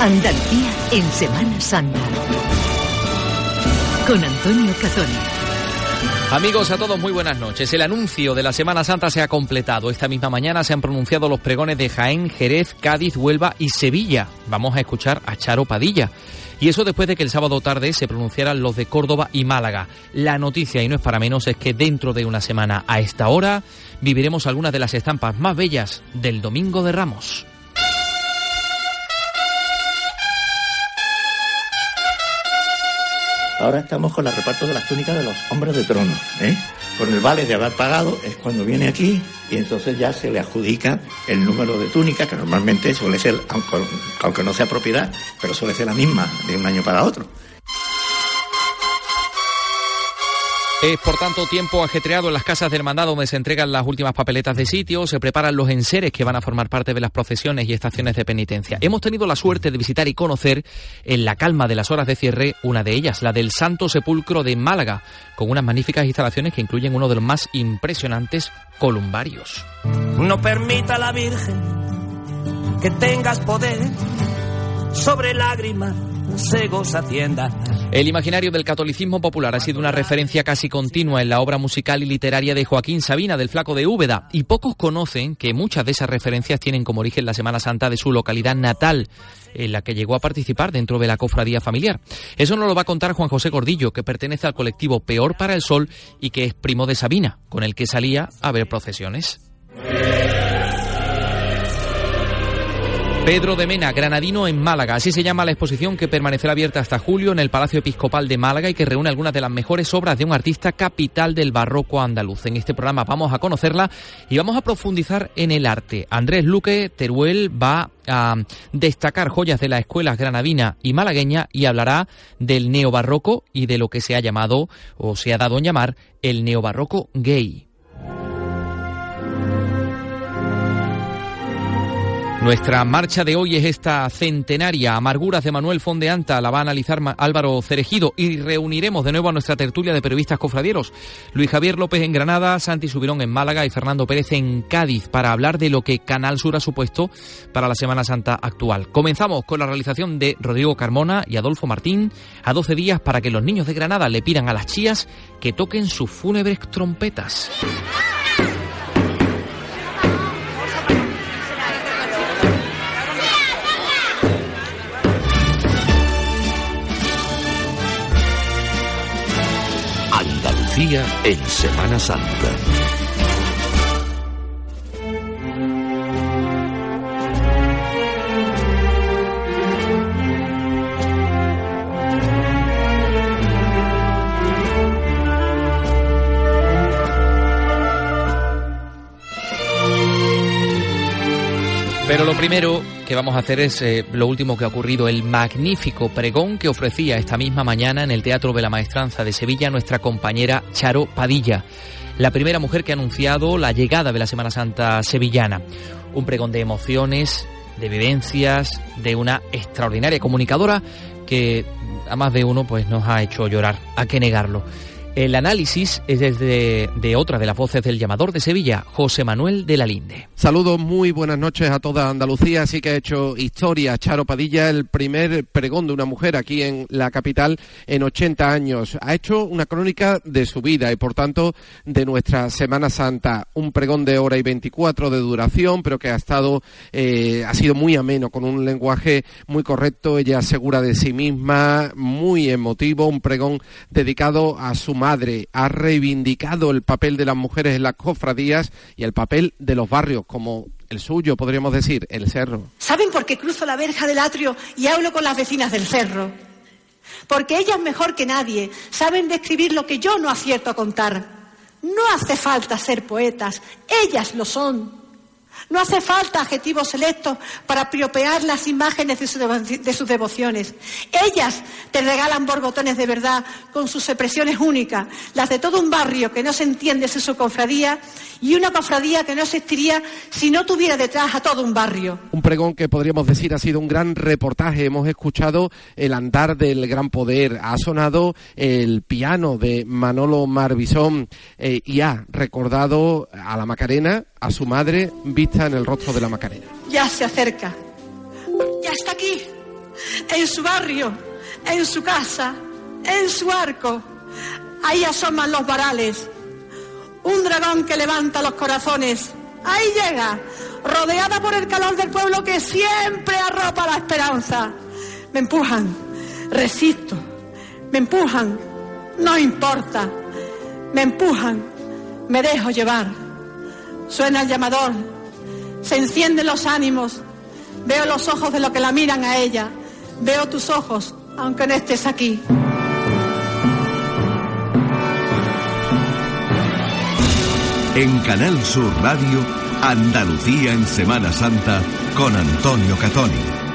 Andalucía en Semana Santa. Con Antonio Catoni. Amigos, a todos muy buenas noches. El anuncio de la Semana Santa se ha completado. Esta misma mañana se han pronunciado los pregones de Jaén, Jerez, Cádiz, Huelva y Sevilla. Vamos a escuchar a Charo Padilla. Y eso después de que el sábado tarde se pronunciaran los de Córdoba y Málaga. La noticia, y no es para menos, es que dentro de una semana a esta hora viviremos algunas de las estampas más bellas del Domingo de Ramos. Ahora estamos con el reparto de las túnicas de los hombres de trono. ¿eh? Con el vale de haber pagado es cuando viene aquí y entonces ya se le adjudica el número de túnicas, que normalmente suele ser, aunque, aunque no sea propiedad, pero suele ser la misma de un año para otro. Es por tanto tiempo ajetreado en las casas del mandado donde se entregan las últimas papeletas de sitio, se preparan los enseres que van a formar parte de las procesiones y estaciones de penitencia. Hemos tenido la suerte de visitar y conocer en la calma de las horas de cierre una de ellas, la del Santo Sepulcro de Málaga, con unas magníficas instalaciones que incluyen uno de los más impresionantes columbarios. No permita la Virgen que tengas poder sobre lágrimas el imaginario del catolicismo popular ha sido una referencia casi continua en la obra musical y literaria de Joaquín Sabina del Flaco de Úbeda y pocos conocen que muchas de esas referencias tienen como origen la Semana Santa de su localidad natal en la que llegó a participar dentro de la cofradía familiar. Eso nos lo va a contar Juan José Gordillo, que pertenece al colectivo Peor para el Sol y que es primo de Sabina, con el que salía a ver procesiones. Pedro de Mena, granadino en Málaga. Así se llama la exposición que permanecerá abierta hasta julio en el Palacio Episcopal de Málaga y que reúne algunas de las mejores obras de un artista capital del barroco andaluz. En este programa vamos a conocerla y vamos a profundizar en el arte. Andrés Luque Teruel va a destacar joyas de la escuela granadina y malagueña y hablará del neobarroco y de lo que se ha llamado o se ha dado en llamar el neobarroco gay. Nuestra marcha de hoy es esta centenaria, Amarguras de Manuel Fondeanta, la va a analizar Álvaro Cerejido y reuniremos de nuevo a nuestra tertulia de periodistas cofradieros, Luis Javier López en Granada, Santi Subirón en Málaga y Fernando Pérez en Cádiz para hablar de lo que Canal Sur ha supuesto para la Semana Santa actual. Comenzamos con la realización de Rodrigo Carmona y Adolfo Martín a 12 días para que los niños de Granada le pidan a las chías que toquen sus fúnebres trompetas. En Semana Santa. Pero lo primero que vamos a hacer es eh, lo último que ha ocurrido, el magnífico pregón que ofrecía esta misma mañana en el Teatro de la Maestranza de Sevilla nuestra compañera Charo Padilla, la primera mujer que ha anunciado la llegada de la Semana Santa sevillana. Un pregón de emociones, de vivencias, de una extraordinaria comunicadora que a más de uno pues nos ha hecho llorar, a qué negarlo. El análisis es desde de otra de las voces del llamador de Sevilla, José Manuel de la Linde. Saludos, muy buenas noches a toda Andalucía. Así que ha hecho historia Charo Padilla, el primer pregón de una mujer aquí en la capital en 80 años. Ha hecho una crónica de su vida y por tanto de nuestra Semana Santa. Un pregón de hora y 24 de duración, pero que ha estado, eh, ha sido muy ameno, con un lenguaje muy correcto. Ella segura de sí misma, muy emotivo. Un pregón dedicado a su madre madre ha reivindicado el papel de las mujeres en las cofradías y el papel de los barrios, como el suyo, podríamos decir, el cerro. ¿Saben por qué cruzo la verja del atrio y hablo con las vecinas del cerro? Porque ellas mejor que nadie saben describir lo que yo no acierto a contar. No hace falta ser poetas, ellas lo son. No hace falta adjetivos selectos para priopear las imágenes de, sus devociones. Ellas te regalan borbotones de verdad con sus expresiones únicas, las de todo un barrio que no se entiende sin su cofradía y una cofradía que no existiría si no tuviera detrás a todo un barrio. Un pregón que podríamos decir ha sido un gran reportaje. Hemos escuchado el andar del gran poder, ha sonado el piano de Manolo Marbisón eh, y ha recordado a la Macarena, a su madre, vista en el rostro de la Macarena. Ya se acerca. Ya está aquí. en su barrio, en su casa, en su arco. Ahí asoman los varales. Un dragón que levanta los corazones. Ahí llega, rodeada por el calor del pueblo que siempre arropa la esperanza. Me empujan, resisto, me empujan, no importa, me empujan, me dejo llevar. Suena el llamador, se encienden los ánimos, veo los ojos de los que la miran a ella, veo tus ojos, aunque no estés aquí. En Canal Sur Radio, Andalucía en Semana Santa con Antonio Catoni.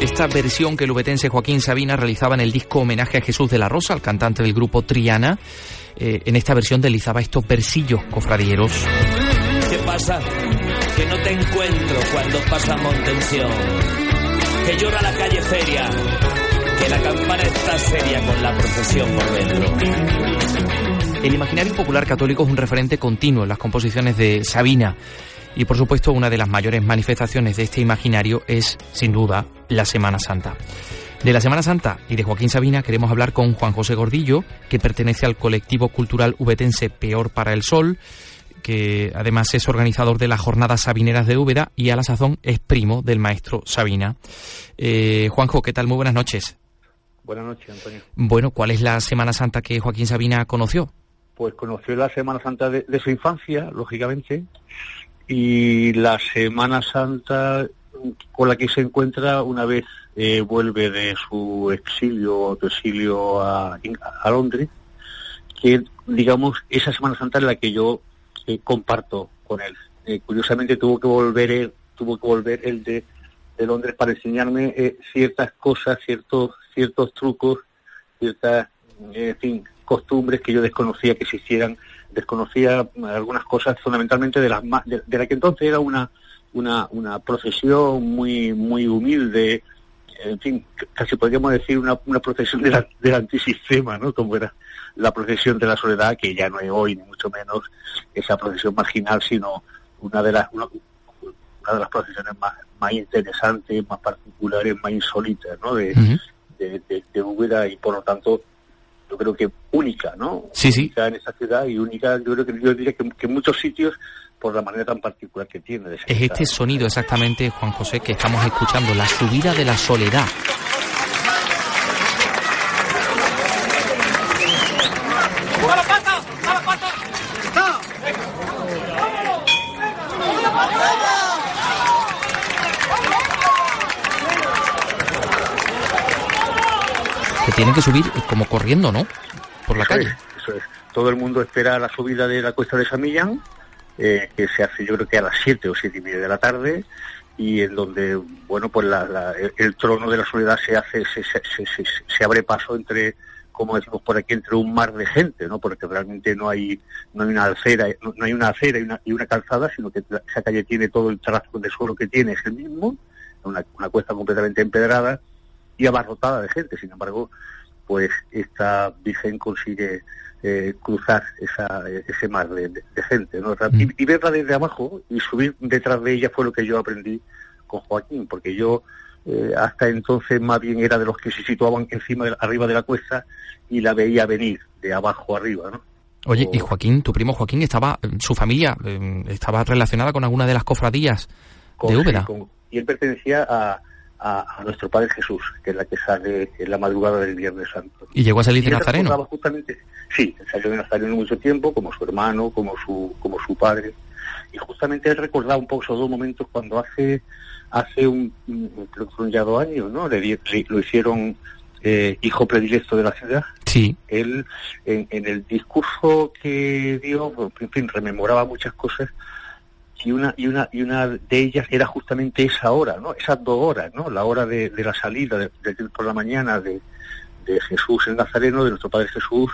Esta versión que el ubetense Joaquín Sabina realizaba en el disco Homenaje a Jesús de la Rosa, al cantante del grupo Triana. Eh, en esta versión deslizaba estos versillos cofradieros. ¿Qué pasa? Que no te encuentro cuando pasamos tensión. Que llora la calle feria. Que la campana está seria con la procesión por dentro. El imaginario popular católico es un referente continuo en las composiciones de Sabina. Y por supuesto, una de las mayores manifestaciones de este imaginario es, sin duda, la Semana Santa. De la Semana Santa y de Joaquín Sabina queremos hablar con Juan José Gordillo, que pertenece al colectivo cultural ubetense Peor para el Sol, que además es organizador de las jornadas sabineras de Úbeda y a la sazón es primo del maestro Sabina. Eh, Juanjo, ¿qué tal? Muy buenas noches. Buenas noches, Antonio. Bueno, ¿cuál es la Semana Santa que Joaquín Sabina conoció? Pues conoció la Semana Santa de su infancia, lógicamente, y la Semana Santa con la que se encuentra una vez eh, vuelve de su exilio o exilio a, a, Londres, que digamos esa Semana Santa es la que yo eh, comparto con él. Eh, curiosamente tuvo que volver él, tuvo que volver el de, de Londres para enseñarme ciertas cosas, ciertos ciertos trucos, ciertas costumbres que yo desconocía que se hicieran desconocía algunas cosas fundamentalmente de las de, de la que entonces era una una, una procesión muy muy humilde en fin casi podríamos decir una, una procesión de del antisistema no como era la procesión de la soledad que ya no es hoy ni mucho menos esa procesión marginal sino una de las una, de las procesiones más más interesantes más particulares más insólitas no de, de, de, de y por lo tanto yo creo que única, ¿no? Sí, sí. Única en esa ciudad y única, yo creo que yo diría que, en muchos sitios por la manera tan particular que tiene. es este sonido exactamente, Juan José, que estamos escuchando, la subida de la soledad. Tienen que subir como corriendo, ¿no? Por la calle. eso es. Todo el mundo espera la subida de la cuesta de San Millán, eh, que se hace yo creo que a las 7 o siete y media de la tarde, y en donde, bueno, pues el, trono de la soledad se hace, se, se, se, abre paso entre como decimos por aquí, entre un mar de gente, ¿no? Porque realmente no hay, no hay una acera, no, hay una acera y una, y una, calzada, sino que esa calle tiene todo el trazo de suelo que tiene, es el mismo, una, una cuesta completamente empedrada, y abarrotada de gente. Sin embargo, pues esta Virgen consigue eh, cruzar esa, ese mar de, gente, ¿no? Mm. Y, verla desde abajo y subir detrás de ella fue lo que yo aprendí con Joaquín, porque yo eh, hasta entonces más bien era de los que se situaban encima, de, arriba de la cuesta y la veía venir de abajo arriba, ¿no? Oye, y Joaquín, tu primo Joaquín, estaba, su familia eh, estaba relacionada con alguna de las cofradías de Úbeda. y él pertenecía a, a, nuestro Padre Jesús, que es la que sale en la madrugada del Viernes Santo. ¿Y llegó a salir de Nazareno? Justamente, sí, salió de Nazareno mucho tiempo, como su hermano, como su, como su padre. Y justamente él recordaba un poco esos dos momentos cuando hace, hace un, creo que fueron ya dos años, ¿no? Le, lo hicieron eh, hijo predilecto de la ciudad. Sí. Él, en, en el discurso que dio, en fin, rememoraba muchas cosas y una y una y una de ellas era justamente esa hora, ¿no? Esas dos horas, ¿no? La hora de, la salida de, por la mañana de, de Jesús en Nazareno, de nuestro Padre Jesús,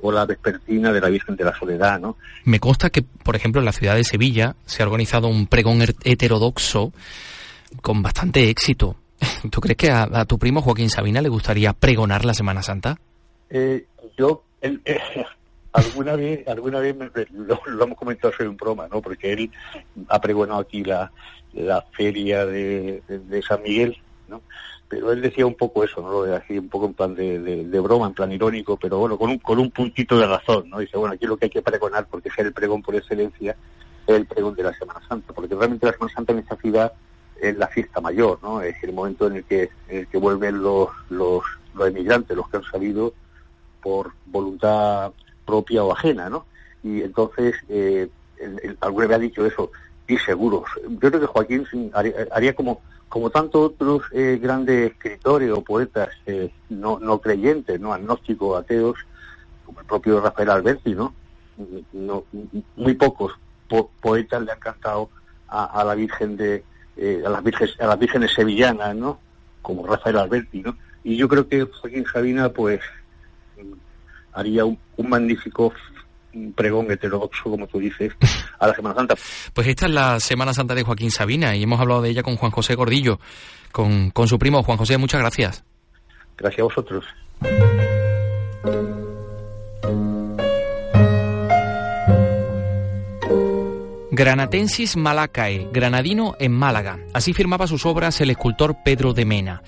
o la vespertina de la Virgen de la Soledad, ¿no? Me consta que, por ejemplo, en la ciudad de Sevilla se ha organizado un pregón heterodoxo con bastante éxito. ¿Tú crees que a, tu primo Joaquín Sabina le gustaría pregonar la Semana Santa? Eh, yo, eh, alguna vez, alguna vez lo, hemos comentado en broma, ¿no? Porque él ha pregonado aquí la, la feria de, San Miguel, ¿no? Pero él decía un poco eso, ¿no? Así un poco en plan de, de, broma, en plan irónico, pero bueno, con un, con un puntito de razón, ¿no? Dice, bueno, aquí lo que hay que pregonar, porque es el pregón por excelencia, es el pregón de la Semana Santa, porque realmente la Semana Santa en esta ciudad es la fiesta mayor, ¿no? Es el momento en el que, en el que vuelven los, los, los emigrantes, los que han salido por voluntad propia o ajena, ¿no? Y entonces, eh, alguna vez ha dicho eso, y seguros. Yo creo que Joaquín haría, como, como tantos otros eh, grandes escritores o poetas eh, no, no creyentes, no agnósticos, ateos, como el propio Rafael Alberti, ¿no? no muy pocos poetas le han cantado a, la Virgen de, a las Virgenes, a las vírgenes sevillanas, ¿no? Como Rafael Alberti, ¿no? Y yo creo que Joaquín Sabina, pues, haría un, magnífico pregón heterodoxo, como tú dices, a la Semana Santa. Pues esta es la Semana Santa de Joaquín Sabina y hemos hablado de ella con Juan José Gordillo, con, con su primo. Juan José, muchas gracias. Gracias a vosotros. Granatensis Malacae, granadino en Málaga. Así firmaba sus obras el escultor Pedro de Mena.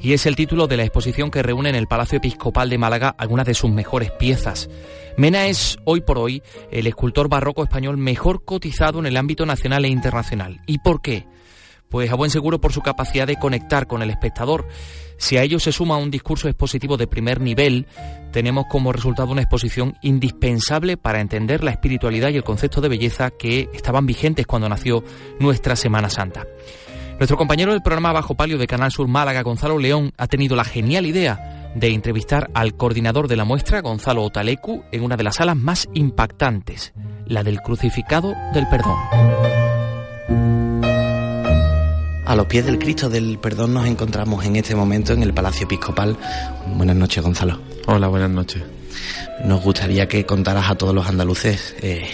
Y es el título de la exposición que reúne en el Palacio Episcopal de Málaga algunas de sus mejores piezas. Mena es, hoy por hoy, el escultor barroco español mejor cotizado en el ámbito nacional e internacional. ¿Y por qué? Pues a buen seguro por su capacidad de conectar con el espectador. Si a ello se suma un discurso expositivo de primer nivel, tenemos como resultado una exposición indispensable para entender la espiritualidad y el concepto de belleza que estaban vigentes cuando nació nuestra Semana Santa. Nuestro compañero del programa Bajo Palio de Canal Sur Málaga, Gonzalo León, ha tenido la genial idea de entrevistar al coordinador de la muestra, Gonzalo Otalecu, en una de las salas más impactantes, la del crucificado del perdón. A los pies del Cristo del Perdón nos encontramos en este momento en el Palacio Episcopal. Buenas noches, Gonzalo. Hola, buenas noches. Nos gustaría que contaras a todos los andaluces eh,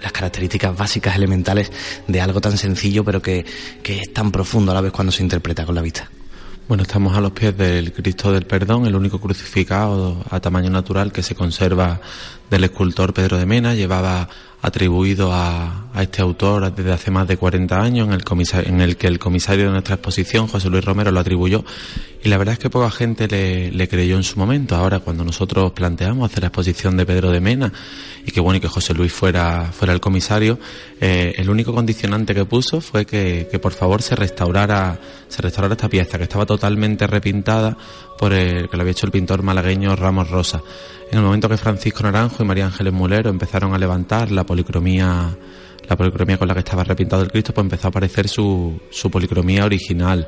las características básicas, elementales de algo tan sencillo, pero que, que es tan profundo a la vez cuando se interpreta con la vista. Bueno, estamos a los pies del Cristo del Perdón, el único crucificado a tamaño natural que se conserva del escultor Pedro de Mena. Llevaba atribuido a, a, este autor desde hace más de 40 años, en el, en el que el comisario de nuestra exposición, José Luis Romero, lo atribuyó. Y la verdad es que poca gente le, le, creyó en su momento. Ahora, cuando nosotros planteamos hacer la exposición de Pedro de Mena y que bueno y que José Luis fuera, fuera el comisario, eh, el único condicionante que puso fue que, que por favor se restaurara, se restaurara esta pieza, que estaba totalmente repintada por el, que lo había hecho el pintor malagueño Ramos Rosa. En el momento que Francisco Naranjo y María Ángeles Mulero empezaron a levantar la policromía la policromía con la que estaba repintado el Cristo, pues empezó a aparecer su, su policromía original.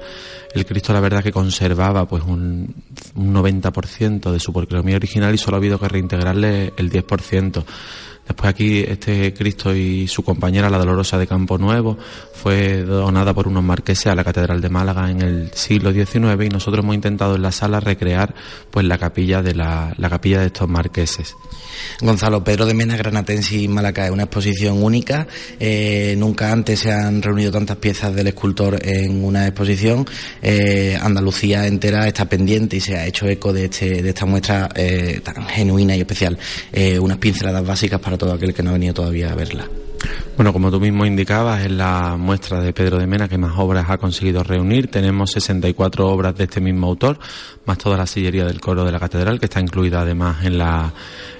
El Cristo, la verdad, que conservaba pues un, un 90% de su policromía original y solo ha habido que reintegrarle el 10%. Después aquí este Cristo y su compañera, la Dolorosa de Campo Nuevo, fue donada por unos marqueses a la Catedral de Málaga en el siglo XIX y nosotros hemos intentado en la sala recrear pues la capilla de la, la capilla de estos marqueses. Gonzalo Pedro de Mena Granatense y Málaga es una exposición única. Eh, nunca antes se han reunido tantas piezas del escultor en una exposición. Eh, Andalucía entera está pendiente y se ha hecho eco de, este, de esta muestra eh, tan genuina y especial. unas pinceladas básicas para todo aquel que no ha venido todavía a verla. Bueno, como tú mismo indicabas, es la muestra de Pedro de Mena que más obras ha conseguido reunir. Tenemos 64 obras de este mismo autor, más toda la sillería del coro de la catedral, que está incluida además en la,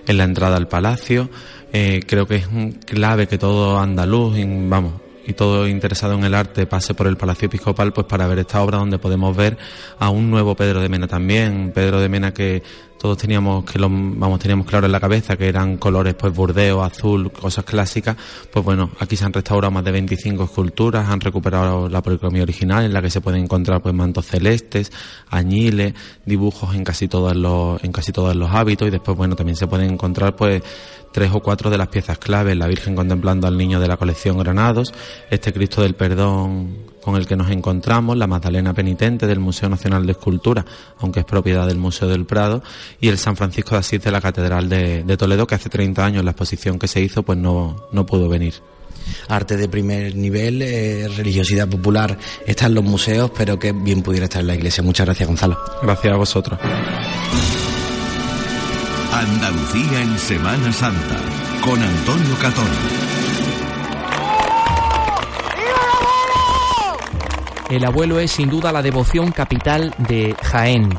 en la entrada al palacio. Eh, creo que es clave que todo andaluz, vamos, y todo interesado en el arte pase por el Palacio Episcopal pues para ver esta obra donde podemos ver a un nuevo Pedro de Mena también, Pedro de Mena que todos teníamos que lo, vamos teníamos claro en la cabeza que eran colores pues burdeo, azul, cosas clásicas, pues bueno, aquí se han restaurado más de 25 esculturas, han recuperado la policromía original en la que se pueden encontrar pues mantos celestes, añiles, dibujos en casi todos los en casi todos los hábitos y después bueno, también se pueden encontrar pues tres o cuatro de las piezas claves, la Virgen contemplando al niño de la colección Granados, este Cristo del Perdón con el que nos encontramos, la Magdalena Penitente del Museo Nacional de Escultura, aunque es propiedad del Museo del Prado, y el San Francisco de Asís de la Catedral de, Toledo, que hace 30 años la exposición que se hizo pues no, no pudo venir arte de primer nivel, eh, religiosidad popular está en los museos, pero que bien pudiera estar en la iglesia. Muchas gracias, Gonzalo. Gracias a vosotros. Andalucía en Semana Santa con Antonio Catón. El abuelo es sin duda la devoción capital de Jaén.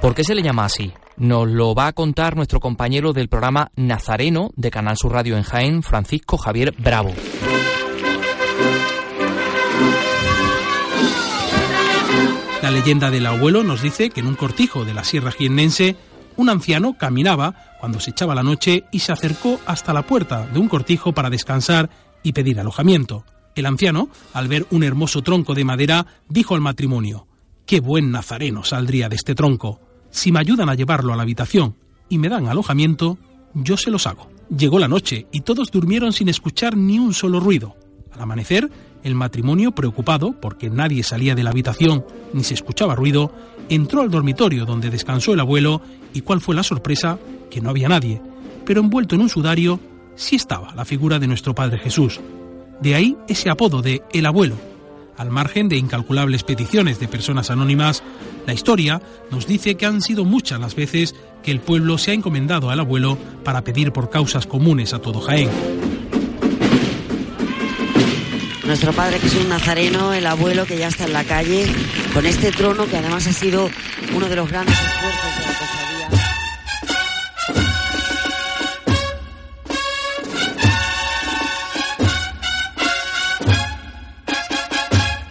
¿Por qué se le llama así? Nos lo va a contar nuestro compañero del programa Nazareno de Canal Sur Radio en Jaén, Francisco Javier Bravo. La leyenda del abuelo nos dice que en un cortijo de la Sierra Jiennense, un anciano caminaba cuando se echaba la noche y se acercó hasta la puerta de un cortijo para descansar y pedir alojamiento. El anciano, al ver un hermoso tronco de madera, dijo al matrimonio, Qué buen nazareno saldría de este tronco. Si me ayudan a llevarlo a la habitación y me dan alojamiento, yo se los hago. Llegó la noche y todos durmieron sin escuchar ni un solo ruido. Al amanecer, el matrimonio, preocupado porque nadie salía de la habitación ni se escuchaba ruido, entró al dormitorio donde descansó el abuelo y cuál fue la sorpresa, que no había nadie, pero envuelto en un sudario sí estaba la figura de nuestro Padre Jesús. De ahí ese apodo de el abuelo. Al margen de incalculables peticiones de personas anónimas, la historia nos dice que han sido muchas las veces que el pueblo se ha encomendado al abuelo para pedir por causas comunes a todo Jaén. Nuestro Padre Jesús Nazareno, el abuelo que ya está en la calle, con este trono que además ha sido uno de los grandes esfuerzos de la cofradía.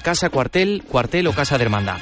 Casa cuartel, cuartel o casa de hermandad.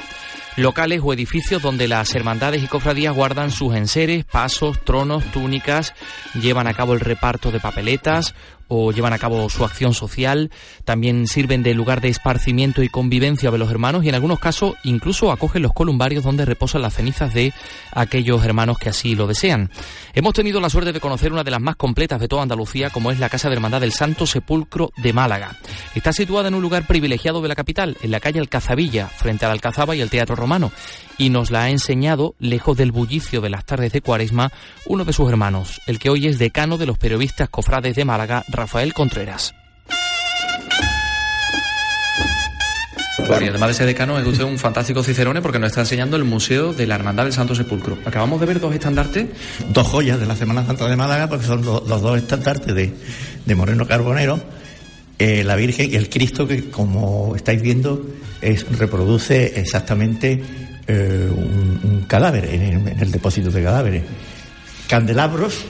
Locales o edificios donde las hermandades y cofradías guardan sus enseres, pasos, tronos, túnicas, llevan a cabo el reparto de papeletas o llevan a cabo su acción social, también sirven de lugar de esparcimiento y convivencia de los hermanos y en algunos casos incluso acogen los columbarios donde reposan las cenizas de aquellos hermanos que así lo desean. Hemos tenido la suerte de conocer una de las más completas de toda Andalucía como es la Casa de Hermandad del Santo Sepulcro de Málaga. Está situada en un lugar privilegiado de la capital, en la calle Alcazabilla, frente al Alcazaba y el Teatro Romano, y nos la ha enseñado, lejos del bullicio de las tardes de Cuaresma, uno de sus hermanos, el que hoy es decano de los periodistas cofrades de Málaga, Rafael Contreras. Bueno, y además de ser decano, es usted un fantástico cicerone porque nos está enseñando el Museo de la Hermandad del Santo Sepulcro. Acabamos de ver dos estandartes. Dos joyas de la Semana Santa de Málaga, porque son lo- los dos estandartes de, de Moreno Carbonero, eh, la Virgen y el Cristo, que como estáis viendo, es, reproduce exactamente eh, un, un cadáver en el, en el depósito de cadáveres. Candelabros,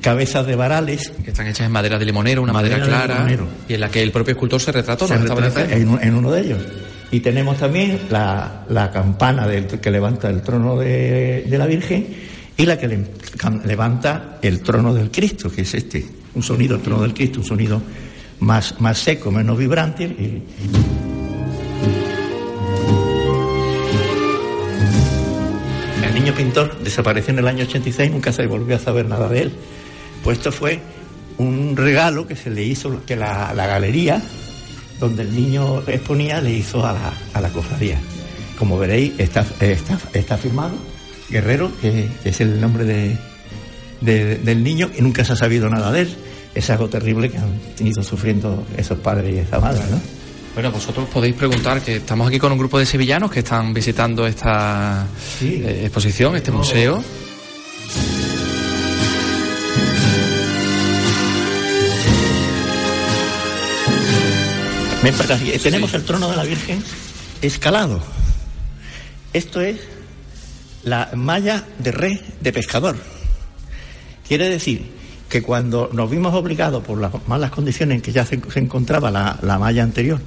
cabezas de varales. Que están hechas en madera de limonero, una madera, Madera de clara, y en la que el propio escultor se retrató. se retrata en, en uno de ellos. Y tenemos también la, la campana del, que levanta el trono de, de la Virgen y la que le- levanta el trono del Cristo, que es este. Un sonido, el trono del Cristo, un sonido más, más seco, menos vibrante. y- niño pintor desapareció en el año 86, nunca se volvió a saber nada de él. Pues esto fue un regalo que se le hizo, que la, galería donde el niño exponía le hizo a la, cofradía. Como veréis, está, firmado Guerrero, que es el nombre de, de- del niño, y nunca se ha sabido nada de él. Es algo terrible que han ido sufriendo esos padres y esa madre, ¿no? Bueno, vosotros podéis preguntar, que estamos aquí con un grupo de sevillanos que están visitando esta eh, exposición, este museo. Ven para acá. Tenemos el trono de la Virgen escalado. Esto es la malla de red de pescador. Quiere decir que cuando nos vimos obligados por las malas condiciones en que ya se, se encontraba la, la malla anterior,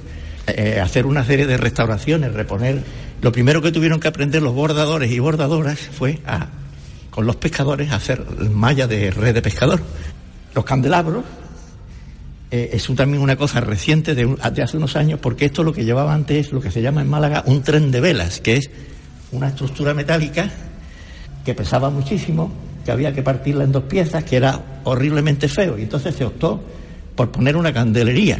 eh, hacer una serie de restauraciones, reponer, lo primero que tuvieron que aprender los bordadores y bordadoras fue a, con los pescadores hacer malla de red de pescador. Los candelabros eh, es un- también una cosa reciente de hace unos años, porque esto lo que llevaba antes es lo que se llama en Málaga un tren de velas, que es una estructura metálica que pesaba muchísimo, que había que partirla en dos piezas, que era horriblemente feo, y entonces se optó por poner una candelería.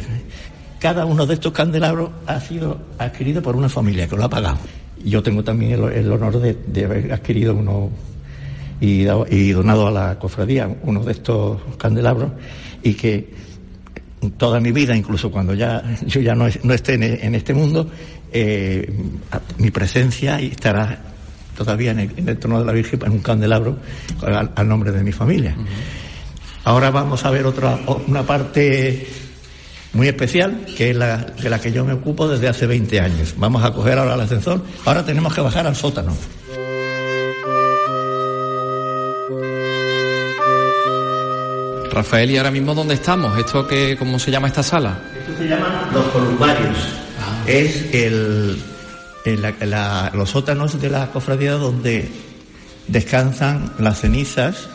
Cada uno de estos candelabros ha sido adquirido por una familia que lo ha pagado. Yo tengo también el, el honor de, de haber adquirido uno y, donado a la cofradía uno de estos candelabros y que toda mi vida, incluso cuando ya yo ya no, es- no esté en, en este mundo, eh, mi presencia estará todavía en el, trono de la Virgen en un candelabro al, nombre de mi familia. Ahora vamos a ver otra una parte muy especial, que es la de la que yo me ocupo desde hace 20 años. Vamos a coger ahora el ascensor. Ahora tenemos que bajar al sótano. Rafael, ¿y ahora mismo dónde estamos? ¿Esto qué, cómo se llama esta sala? Esto se llama los columbarios. Ah. Es el, los sótanos de la cofradía donde descansan las cenizas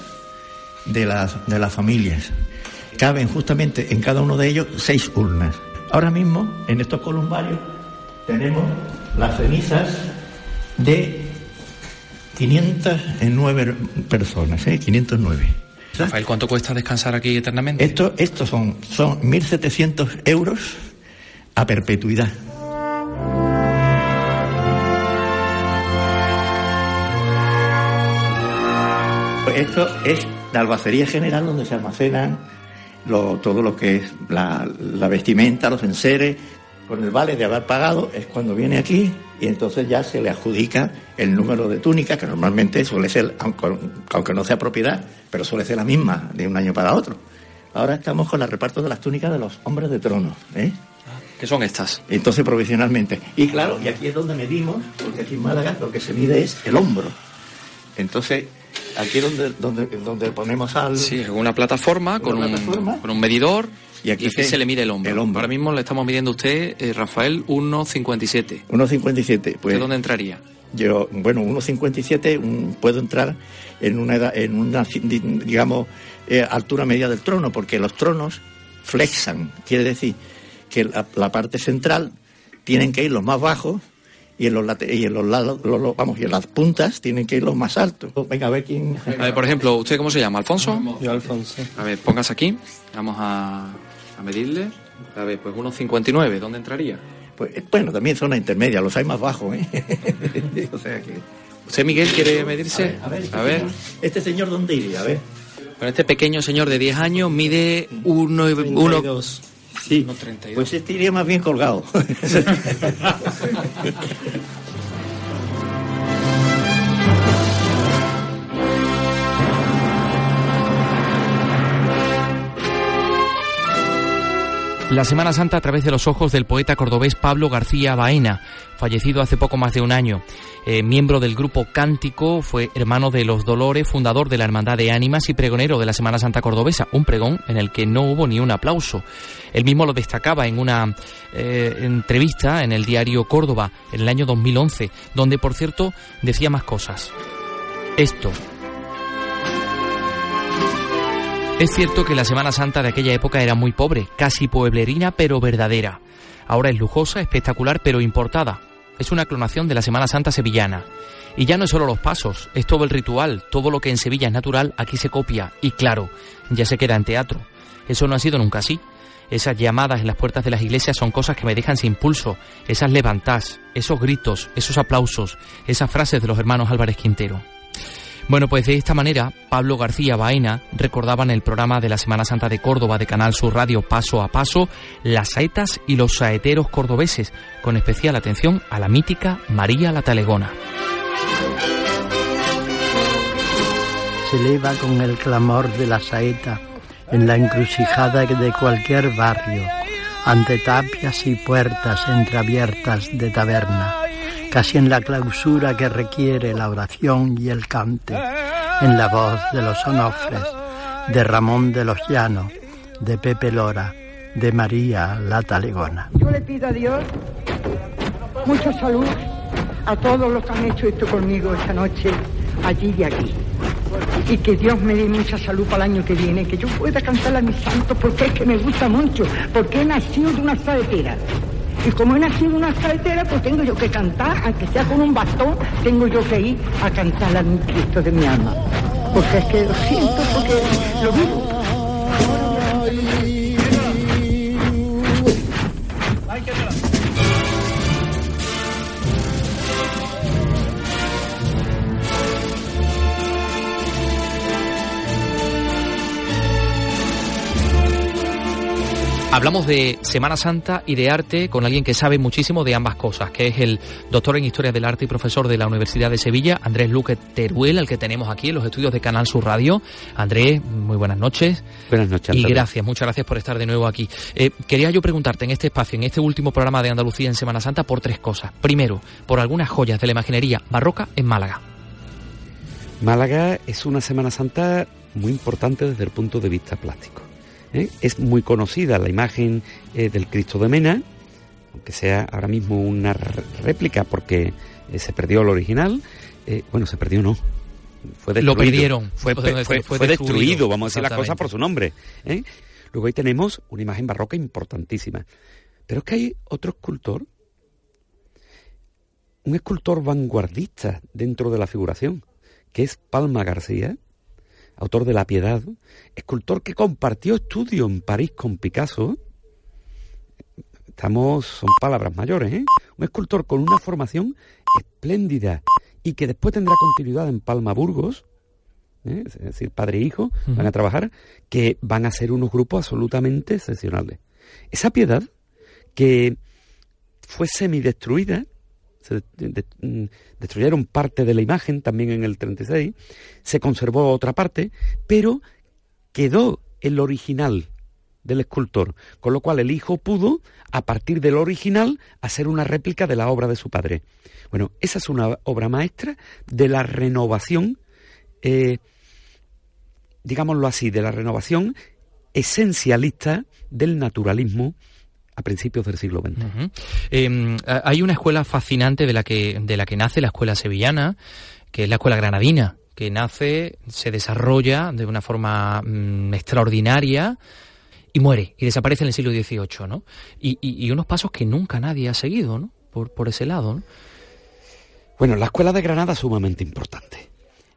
de las, de las familias. Caben justamente en cada uno de ellos seis urnas. Ahora mismo, en estos columbarios, tenemos las cenizas de 509 personas, ¿eh? 509. Rafael, ¿cuánto cuesta descansar aquí eternamente? Esto, estos son, son 1.700 euros a perpetuidad. Esto es la albacería general donde se almacenan todo lo que es la, la vestimenta, los enseres, con el vale de haber pagado es cuando viene aquí y entonces ya se le adjudica el número de túnica, que normalmente suele ser, aunque, no sea propiedad, pero suele ser la misma de un año para otro. Ahora estamos con el reparto de las túnicas de los hombres de trono. ¿eh? ¿Qué son estas? Entonces, provisionalmente. Y claro, y aquí es donde medimos, porque aquí en Málaga lo que se mide es el hombro. Entonces, aquí es donde, donde, donde ponemos al... Sí, una plataforma, con, Un, con un medidor y aquí, se le mide el hombro. Ahora mismo le estamos midiendo a usted, eh, Rafael, 1,57. 1,57. Pues, ¿De dónde entraría? Yo, bueno, 1,57 puedo entrar en una, edad, en una digamos, eh, altura media del trono, porque los tronos flexan. Quiere decir que la, parte central tienen que ir los más bajos y en los, y en los lados, vamos, y en las puntas tienen que ir los más altos. Venga, a ver quién. A ver, por ejemplo, ¿usted cómo se llama? ¿Alfonso? Yo, Alfonso. A ver, póngase aquí. Vamos a, a medirle. A ver, pues 1,59, ¿dónde entraría? Pues, bueno, también zona intermedia, los hay más bajos, ¿eh? o sea que... ¿Usted, Miguel, quiere medirse? A ver, a ver, este, este, señor, ¿dónde iría? A ver. Bueno, este pequeño señor de 10 años mide 1,32. Sí, pues este iría más bien colgado. La Semana Santa a través de los ojos del poeta cordobés Pablo García Baena, fallecido hace poco más de un año. Eh, miembro del grupo Cántico, fue hermano de los Dolores, fundador de la Hermandad de Ánimas y pregonero de la Semana Santa Cordobesa, un pregón en el que no hubo ni un aplauso. Él mismo lo destacaba en una eh, entrevista en el diario Córdoba en el año 2011, donde por cierto decía más cosas. Esto, es cierto que la Semana Santa de aquella época era muy pobre, casi pueblerina pero verdadera. Ahora es lujosa, espectacular pero importada. Es una clonación de la Semana Santa sevillana. Y ya no es solo los pasos, es todo el ritual, todo lo que en Sevilla es natural, aquí se copia. Y claro, ya se queda en teatro. Eso no ha sido nunca así. Esas llamadas en las puertas de las iglesias son cosas que me dejan sin pulso. Esas levantás, esos gritos, esos aplausos, esas frases de los hermanos Álvarez Quintero. Bueno, pues de esta manera, Pablo García Baena recordaba en el programa de la Semana Santa de Córdoba de Canal Sur Radio Paso a Paso las saetas y los saeteros cordobeses, con especial atención a la mítica María la Talegona. Se eleva con el clamor de la saeta en la encrucijada de cualquier barrio, ante tapias y puertas entreabiertas de taberna casi en la clausura que requiere la oración y el cante, en la voz de los onofres, de Ramón de los Llanos, de Pepe Lora, de María la Talegona. Yo le pido a Dios mucha salud a todos los que han hecho esto conmigo esta noche, allí y aquí. Y que Dios me dé mucha salud para el año que viene, que yo pueda cantar a mis santos porque es que me gusta mucho, porque he nacido de una saetera. Y como he nacido en una carretera, pues tengo yo que cantar, aunque sea con un bastón, tengo yo que ir a cantar al Cristo de mi alma. Porque es que lo siento, porque lo vivo. Hablamos de Semana Santa y de arte con alguien que sabe muchísimo de ambas cosas, que es el doctor en Historia del Arte y profesor de la Universidad de Sevilla, Andrés Luque Teruel, al que tenemos aquí en los estudios de Canal Sur Radio. Andrés, muy buenas noches. Buenas noches. Y gracias, muchas gracias por estar de nuevo aquí. Eh, quería yo preguntarte en este espacio, en este último programa de Andalucía en Semana Santa, por tres cosas. Primero, por algunas joyas de la imaginería barroca en Málaga. Málaga es una Semana Santa muy importante desde el punto de vista plástico. ¿Eh? Es muy conocida la imagen eh, del Cristo de Mena, aunque sea ahora mismo una réplica porque eh, se perdió el original. bueno, se perdió no. Fue destruido. Lo perdieron. Fue, fue, destruido, vamos a decir las cosas por su nombre. Luego ahí tenemos una imagen barroca importantísima. Pero es que hay otro escultor, un escultor vanguardista dentro de la figuración, que es Palma García, autor de La Piedad, escultor que compartió estudio en París con Picasso. Estamos, son palabras mayores, ¿eh? Un escultor con una formación espléndida y que después tendrá continuidad en Palma Burgos, ¿eh? es decir, padre e hijo, van a trabajar, que van a ser unos grupos absolutamente excepcionales. Esa piedad que fue semidestruida, se mm, destruyeron parte de la imagen también en el 36, se conservó otra parte, pero quedó el original del escultor, con lo cual el hijo pudo, a partir del original, hacer una réplica de la obra de su padre. Bueno, esa es una obra maestra de la renovación, eh, digámoslo así, de la renovación esencialista del naturalismo a principios del siglo XX. Em, hay una escuela fascinante de la que de la que nace la escuela sevillana, que es la escuela granadina, que nace, se desarrolla de una forma mm, extraordinaria y muere y desaparece en el siglo XVIII, ¿no? Y, unos pasos que nunca nadie ha seguido, ¿no? Por, por ese lado, ¿no? Bueno, la escuela de Granada es sumamente importante.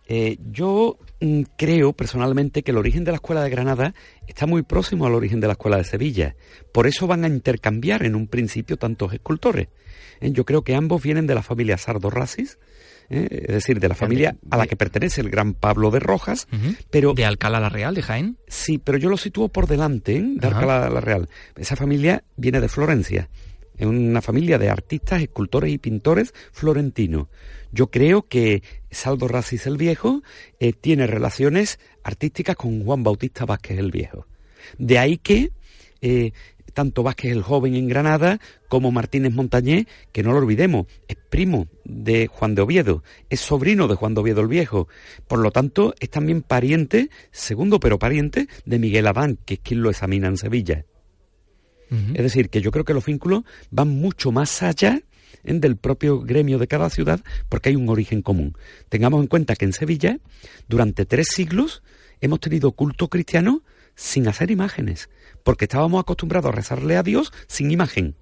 Eh, yo mm, creo personalmente que el origen de la escuela de Granada está muy próximo al origen de la escuela de Sevilla. Por eso van a intercambiar en un principio tantos escultores. Eh, yo creo que ambos vienen de la familia Sardo Racis, eh, es decir, de la familia a la que pertenece el gran Pablo de Rojas, pero... ¿De Alcalá la Real, de Jaén? Sí, pero yo lo sitúo por delante de Alcalá la Real. Esa familia viene de Florencia. Es una familia de artistas, escultores y pintores florentinos. Yo creo que Saldo Racis el Viejo eh, tiene relaciones artísticas con Juan Bautista Vázquez el Viejo. De ahí que eh, tanto Vázquez el Joven en Granada como Martínez Montañé, que no lo olvidemos, es primo de Juan de Oviedo, es sobrino de Juan de Oviedo el Viejo. Por lo tanto, es también pariente, segundo pero pariente, de Miguel Adán, que es quien lo examina en Sevilla. Es decir, que yo creo que los vínculos van mucho más allá del propio gremio de cada ciudad porque hay un origen común. Tengamos en cuenta que en Sevilla, durante tres siglos, hemos tenido culto cristiano sin hacer imágenes, porque estábamos acostumbrados a rezarle a Dios sin imagen.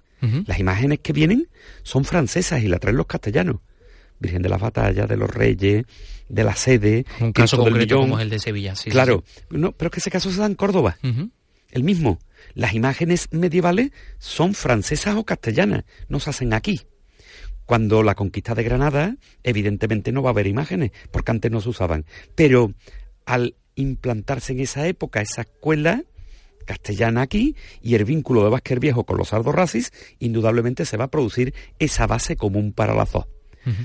Las imágenes que vienen son francesas y las traen los castellanos. Virgen de las Batallas, de los Reyes, de la Sede. Un caso concreto como es el de Sevilla, sí. Claro, No, pero es que ese caso se da en Córdoba. El mismo. Las imágenes medievales son francesas o castellanas, no se hacen aquí. Cuando la conquista de Granada, evidentemente no va a haber imágenes, porque antes no se usaban. Pero al implantarse en esa época esa escuela castellana aquí y el vínculo de Vázquez Viejo con los Racis, indudablemente se va a producir esa base común para las dos.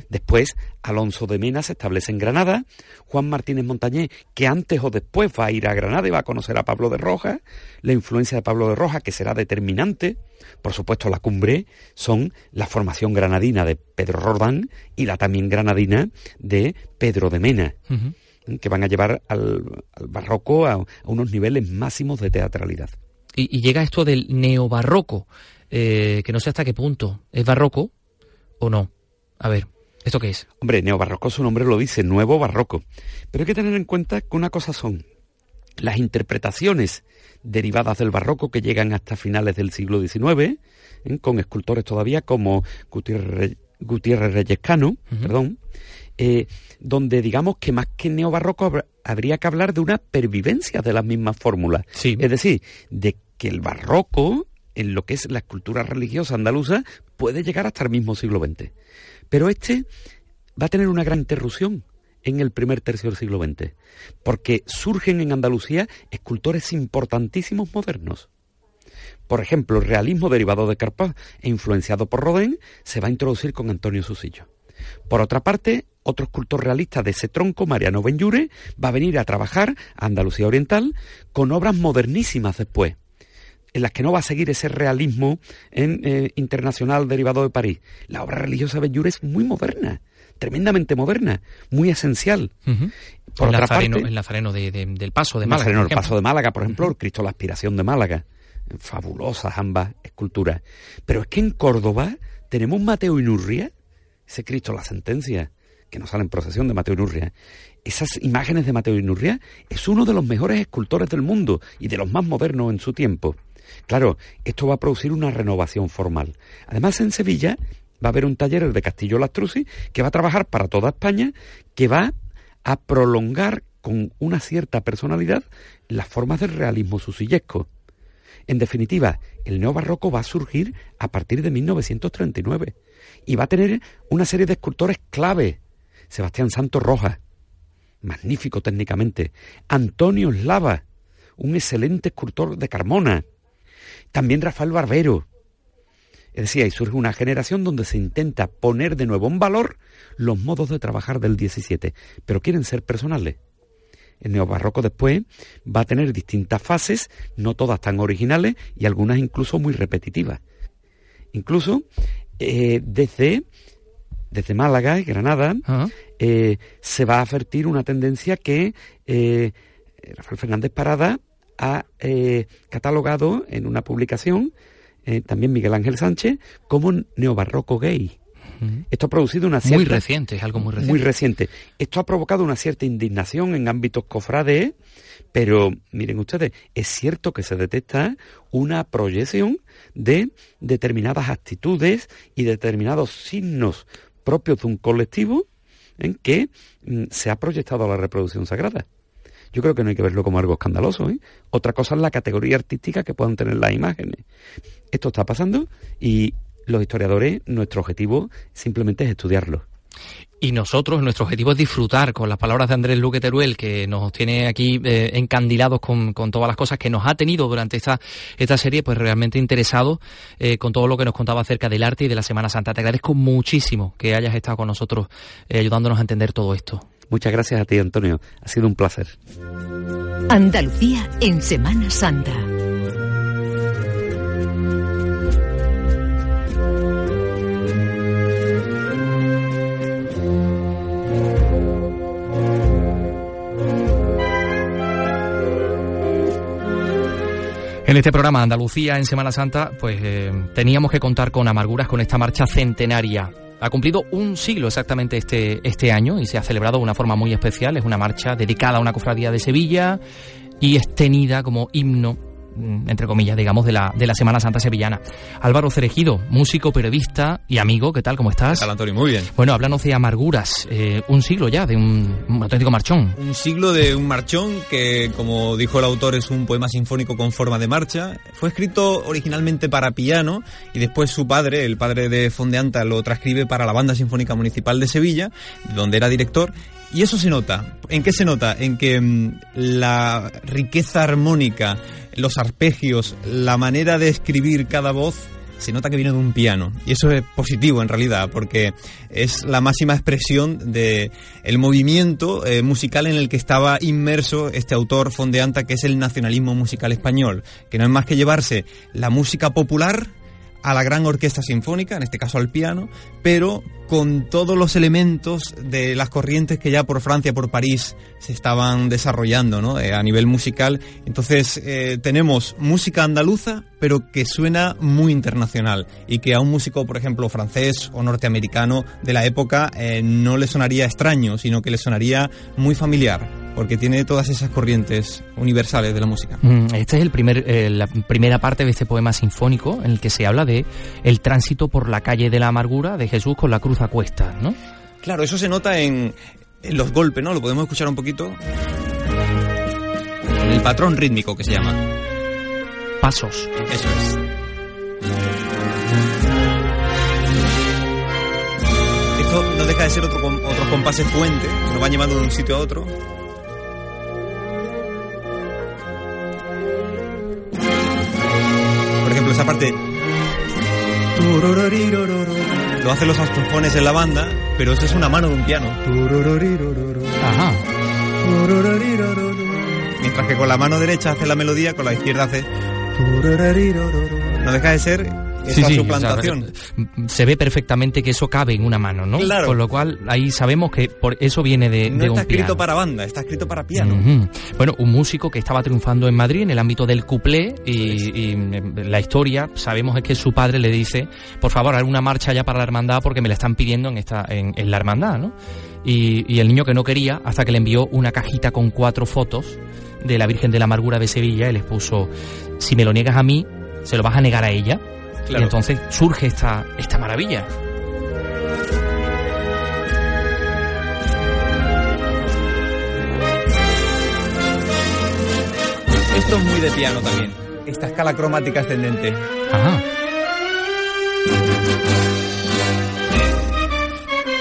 Después, Alonso de Mena se establece en Granada, Juan Martínez Montañé, que antes o después va a ir a Granada y va a conocer a Pablo de Rojas, la influencia de Pablo de Rojas, que será determinante, por supuesto la cumbre, son la formación granadina de Pedro Rordán y la también granadina de Pedro de Mena. que van a llevar al, barroco a, unos niveles máximos de teatralidad. Y, llega esto del neobarroco, eh, que no sé hasta qué punto. ¿Es barroco o no? A ver, ¿esto qué es? Hombre, neobarroco su nombre lo dice, nuevo barroco. Pero hay que tener en cuenta que una cosa son las interpretaciones derivadas del barroco que llegan hasta finales del siglo XIX, ¿eh? con escultores todavía como Gutiérrez, Gutiérrez Reyescano, perdón, eh, donde digamos que más que neobarroco habría que hablar de una pervivencia de las mismas fórmulas. Es decir, de que el barroco, en lo que es la escultura religiosa andaluza, puede llegar hasta el mismo siglo XX. Pero este va a tener una gran interrupción en el primer tercio del siglo XX, porque surgen en Andalucía escultores importantísimos modernos. Por ejemplo, el realismo derivado de Carpaz e influenciado por Rodin se va a introducir con Antonio Susillo. Por otra parte, otro escultor realista de ese tronco, Mariano Benjure, va a venir a trabajar a Andalucía Oriental con obras modernísimas después en las que no va a seguir ese realismo en, eh, internacional derivado de París. La obra religiosa de Benjure es muy moderna, tremendamente moderna, muy esencial. Por el, otra parte, el nazareno del Paso de Málaga. El Paso de Málaga, por ejemplo, el Cristo la Aspiración de Málaga. Fabulosas ambas esculturas. Pero es que en Córdoba tenemos Mateo Inurria, ese Cristo la Sentencia, que nos sale en procesión de Mateo Inurria. Esas imágenes de Mateo Inurria es uno de los mejores escultores del mundo y de los más modernos en su tiempo. Claro, esto va a producir una renovación formal. Además, en Sevilla va a haber un taller de Castillo Lastrucci que va a trabajar para toda España, que va a prolongar con una cierta personalidad las formas del realismo susillesco. En definitiva, el neobarroco va a surgir a partir de 1939 y va a tener una serie de escultores clave. Sebastián Santos Rojas, magnífico técnicamente. Antonio Slava, un excelente escultor de Carmona. También Rafael Barbero. Es decir, ahí surge una generación donde se intenta poner de nuevo en valor los modos de trabajar del 17, pero quieren ser personales. El neobarroco después va a tener distintas fases, no todas tan originales y algunas incluso muy repetitivas. Incluso eh, desde, desde Málaga y Granada eh, se va a advertir una tendencia que eh, Rafael Fernández Parada ha catalogado en una publicación, también Miguel Ángel Sánchez, como neobarroco gay. Esto ha producido una cierta... Muy reciente, es algo muy reciente. Muy reciente. Esto ha provocado una cierta indignación en ámbitos cofrades, pero miren ustedes, es cierto que se detecta una proyección de determinadas actitudes y determinados signos propios de un colectivo en que mm, se ha proyectado a la reproducción sagrada. Yo creo que no hay que verlo como algo escandaloso. ¿eh? Otra cosa es la categoría artística que puedan tener las imágenes. Esto está pasando y los historiadores, nuestro objetivo simplemente es estudiarlo. Y nosotros, nuestro objetivo es disfrutar con las palabras de Andrés Luque Teruel, que nos tiene aquí eh, encandilados con, todas las cosas que nos ha tenido durante esta, esta serie, pues realmente interesado eh, con todo lo que nos contaba acerca del arte y de la Semana Santa. Te agradezco muchísimo que hayas estado con nosotros eh, ayudándonos a entender todo esto. Muchas gracias a ti, Antonio. Ha sido un placer. Andalucía en Semana Santa. En este programa Andalucía en Semana Santa, pues eh, teníamos que contar con amarguras con esta marcha centenaria. Ha cumplido un siglo exactamente este, este año y se ha celebrado de una forma muy especial. Es una marcha dedicada a una cofradía de Sevilla y es tenida como himno entre comillas, digamos, de la, de la Semana Santa Sevillana. Álvaro Cerejido, músico, periodista y amigo, ¿qué tal? ¿Cómo estás? ¿Qué tal, Antonio? Muy bien. Bueno, háblanos de Amarguras, eh, un siglo ya de un, auténtico marchón. Un siglo de un marchón que, como dijo el autor, es un poema sinfónico con forma de marcha. Fue escrito originalmente para piano y después su padre, el padre de Fondeanta, lo transcribe para la Banda Sinfónica Municipal de Sevilla, donde era director, y eso se nota. ¿En qué se nota? En que mm, la riqueza armónica, los arpegios, la manera de escribir cada voz se nota que viene de un piano y eso es positivo en realidad porque es la máxima expresión de el movimiento eh, musical en el que estaba inmerso este autor fondeanta que es el nacionalismo musical español que no es más que llevarse la música popular a la gran orquesta sinfónica, en este caso al piano, pero con todos los elementos de las corrientes que ya por Francia, por París se estaban desarrollando ¿no? Eh, a nivel musical. Entonces eh, tenemos música andaluza, pero que suena muy internacional y que a un músico, por ejemplo, francés o norteamericano de la época eh, no le sonaría extraño, sino que le sonaría muy familiar porque tiene todas esas corrientes universales de la música. Mm, esta es el primer, la primera parte de este poema sinfónico en el que se habla de el tránsito por la calle de la amargura de Jesús con la cruz a cuestas, ¿no? Claro, eso se nota en, los golpes, ¿no? Lo podemos escuchar un poquito. El patrón rítmico que se llama. Pasos. Eso es. Esto no deja de ser otro, otros compases puente que nos van llevando de un sitio a otro. Esa parte lo hacen los saxofones en la banda, pero eso es una mano de un piano. Ajá. Mientras que con la mano derecha hace la melodía, con la izquierda hace... No deja de ser esa suplantación. o sea, se ve perfectamente que eso cabe en una mano, ¿no? Claro. Con lo cual ahí sabemos que por eso viene de, No de un está escrito piano. para banda, está escrito para piano. Bueno, un músico que estaba triunfando en Madrid en el ámbito del cuplé y, y, mm, la historia sabemos es que su padre le dice, por favor, haz una marcha ya para la hermandad porque me la están pidiendo en esta en, en la hermandad, ¿no? Y, y el niño que no quería hasta que le envió una cajita con cuatro fotos de la Virgen de la Amargura de Sevilla y les puso, si me lo niegas a mí, se lo vas a negar a ella. Y entonces surge esta, esta maravilla. Esto es muy de piano también. Esta escala cromática ascendente. Ajá.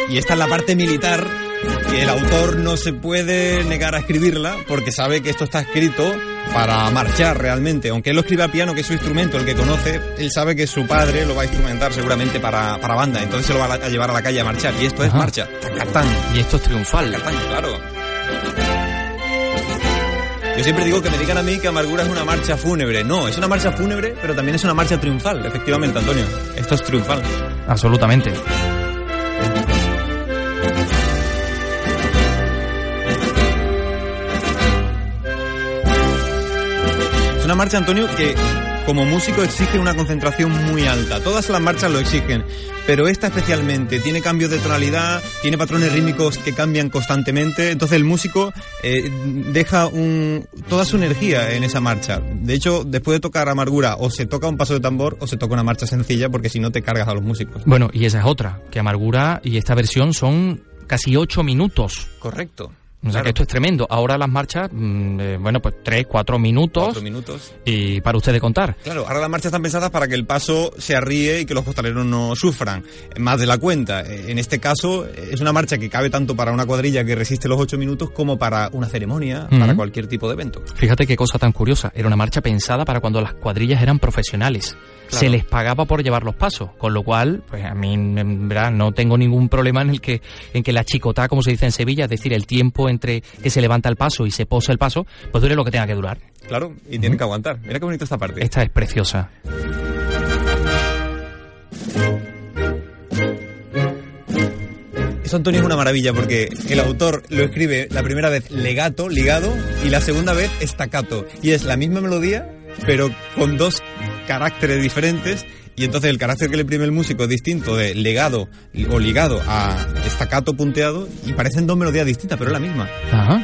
Y esta es la parte militar que el autor no se puede negar a escribirla porque sabe que esto está escrito para marchar realmente. Aunque él lo escribe a piano, que es su instrumento, el que conoce, él sabe que su padre lo va a instrumentar seguramente para, para banda. Entonces se lo va a, llevar a la calle a marchar. Y esto es marcha. Tacatán. Y esto es triunfal. Tacatán, claro. Yo siempre digo que me digan a mí que Amargura es una marcha fúnebre. No, es una marcha fúnebre, pero también es una marcha triunfal, efectivamente, Antonio. Esto es triunfal. Absolutamente. Una marcha, Antonio, que como músico exige una concentración muy alta. Todas las marchas lo exigen, pero esta especialmente tiene cambios de tonalidad, tiene patrones rítmicos que cambian constantemente. Entonces el músico eh, deja un, toda su energía en esa marcha. De hecho, después de tocar Amargura, o se toca un paso de tambor o se toca una marcha sencilla, porque si no te cargas a los músicos. Bueno, y esa es otra, que Amargura y esta versión son casi ocho minutos. Correcto. O sea Claro. que esto es tremendo. Ahora las marchas, mm, eh, bueno, pues tres, cuatro minutos. Cuatro minutos. Y para usted de contar. Claro, ahora las marchas están pensadas para que el paso se arríe y que los costaleros no sufran más de la cuenta. Eh, En este caso, eh, es una marcha que cabe tanto para una cuadrilla que resiste los ocho minutos como para una ceremonia, para cualquier tipo de evento. Fíjate qué cosa tan curiosa. Era una marcha pensada para cuando las cuadrillas eran profesionales. Claro. Se les pagaba por llevar los pasos, con lo cual, pues a mí, en verdad, no tengo ningún problema en el que, en que la chicotá, como se dice en Sevilla, es decir, el tiempo entre que se levanta el paso y se posa el paso, pues dure lo que tenga que durar. Claro, y tienen que aguantar. Mira qué bonita esta parte. Esta es preciosa. Eso, Antonio, es una maravilla porque el autor lo escribe la primera vez legato, ligado, y la segunda vez estacato. Y es la misma melodía, pero con dos caracteres diferentes. Y entonces el carácter que le imprime el músico es distinto de legado o ligado a estacato punteado y parecen dos melodías distintas, pero es la misma. Ajá.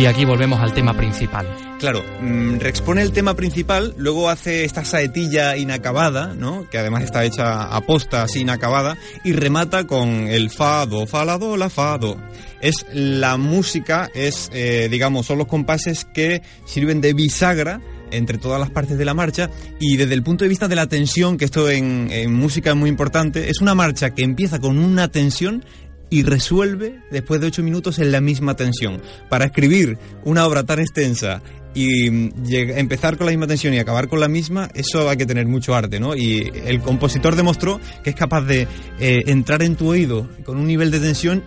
Y aquí volvemos al tema principal. Claro, mm, reexpone el tema principal, luego hace esta saetilla inacabada, ¿no? Que además está hecha a posta, así inacabada, y remata con el fa, do, fa, la, do. Es la música, es, eh, digamos, son los compases que sirven de bisagra entre todas las partes de la marcha y desde el punto de vista de la tensión, que esto en música es muy importante, es una marcha que empieza con una tensión y resuelve después de ocho minutos en la misma tensión. Para escribir una obra tan extensa y mm, empezar con la misma tensión y acabar con la misma, eso hay que tener mucho arte, ¿no? Y el compositor demostró que es capaz de eh, entrar en tu oído con un nivel de tensión,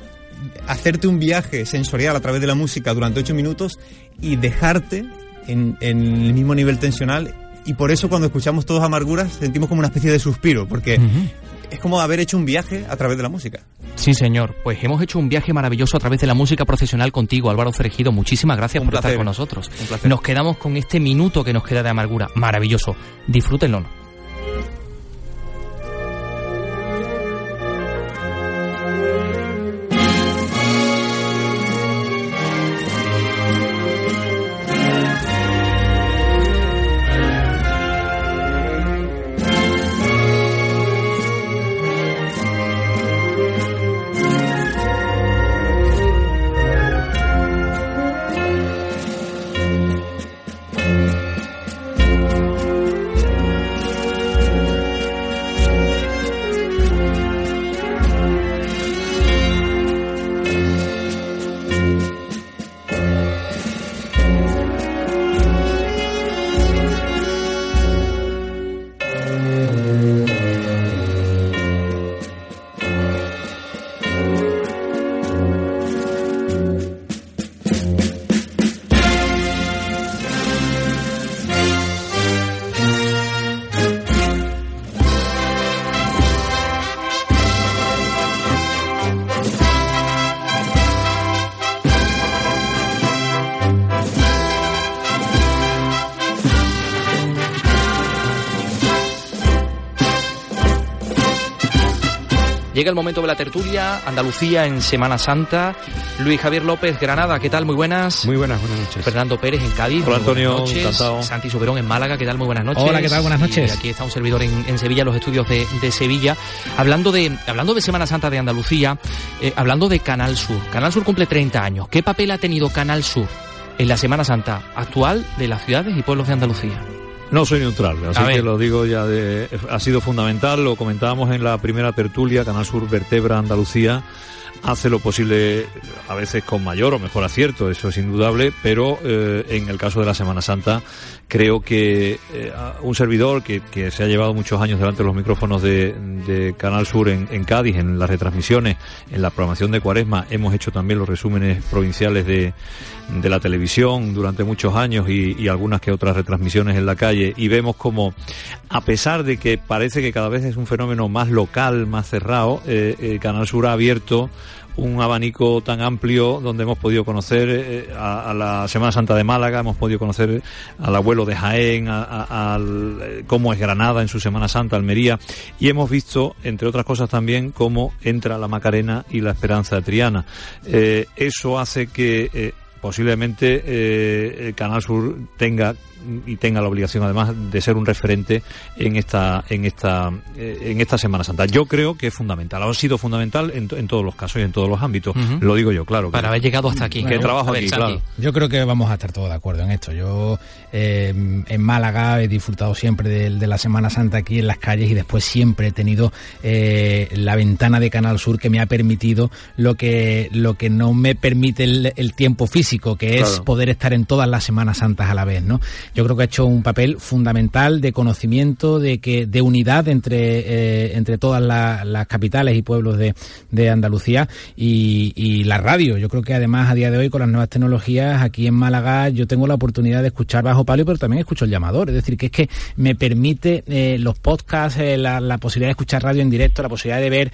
hacerte un viaje sensorial a través de la música durante ocho minutos y dejarte en el mismo nivel tensional. Y por eso cuando escuchamos todos amarguras sentimos como una especie de suspiro, porque es como haber hecho un viaje a través de la música. Sí, señor. Pues hemos hecho un viaje maravilloso a través de la música profesional contigo, Álvaro Cerejido. Muchísimas gracias Un por estar con nosotros. Un placer. Nos quedamos con este minuto que nos queda de amargura. Maravilloso. Disfrútenlo. Llega el momento de la tertulia, Andalucía en Semana Santa. Luis Javier López, Granada, ¿qué tal? Muy buenas. Muy buenas, buenas noches. Fernando Pérez en Cádiz. Hola Antonio, noches. encantado. Santi Soberón en Málaga, ¿qué tal? Muy buenas noches. Hola, ¿qué tal? Buenas noches. Y aquí está un servidor en, en Sevilla, los estudios de, de Sevilla. Hablando de, hablando de Semana Santa de Andalucía, eh, hablando de Canal Sur. Canal Sur cumple 30 años. ¿Qué papel ha tenido Canal Sur en la Semana Santa actual de las ciudades y pueblos de Andalucía? No soy neutral, así A ver. que lo digo ya de... Ha sido fundamental, lo comentábamos en la primera tertulia, Canal Sur vertebra Andalucía, hace lo posible, a veces con mayor o mejor acierto, eso es indudable, pero eh, en el caso de la Semana Santa creo que eh, un servidor que, que se ha llevado muchos años delante de los micrófonos de, de Canal Sur en, en Cádiz, en las retransmisiones, en la programación de Cuaresma, hemos hecho también los resúmenes provinciales de, de la televisión durante muchos años y, y algunas que otras retransmisiones en la calle y vemos como a pesar de que parece que cada vez es un fenómeno más local, más cerrado, eh, eh, Canal Sur ha abierto un abanico tan amplio donde hemos podido conocer eh, a, la Semana Santa de Málaga, hemos podido conocer al abuelo de Jaén, a- al, eh, cómo es Granada en su Semana Santa, Almería, y hemos visto, entre otras cosas también, cómo entra la Macarena y la Esperanza de Triana. Eso hace que posiblemente el Canal Sur tenga y tenga la obligación además de ser un referente en esta en esta eh, en esta Semana Santa. Yo creo que es fundamental, ha sido fundamental en, to- en todos los casos y en todos los ámbitos. Lo digo yo, claro. Para haber llegado hasta aquí. Que trabajo ver, aquí, claro. Yo creo que vamos a estar todos de acuerdo en esto. Yo eh, en Málaga he disfrutado siempre de, de la Semana Santa aquí en las calles y después siempre he tenido eh, la ventana de Canal Sur que me ha permitido lo que lo que no me permite el, el tiempo físico, que es Claro. poder estar en todas las Semanas Santas a la vez, ¿no? Yo creo que ha hecho un papel fundamental de conocimiento, de que de unidad entre eh, entre todas la- las capitales y pueblos de, de Andalucía y, y la radio. Yo creo que además a día de hoy con las nuevas tecnologías aquí en Málaga yo tengo la oportunidad de escuchar bajo palio, pero también escucho el llamador. Es decir, que es que me permite eh, los podcasts, eh, la, la posibilidad de escuchar radio en directo, la posibilidad de ver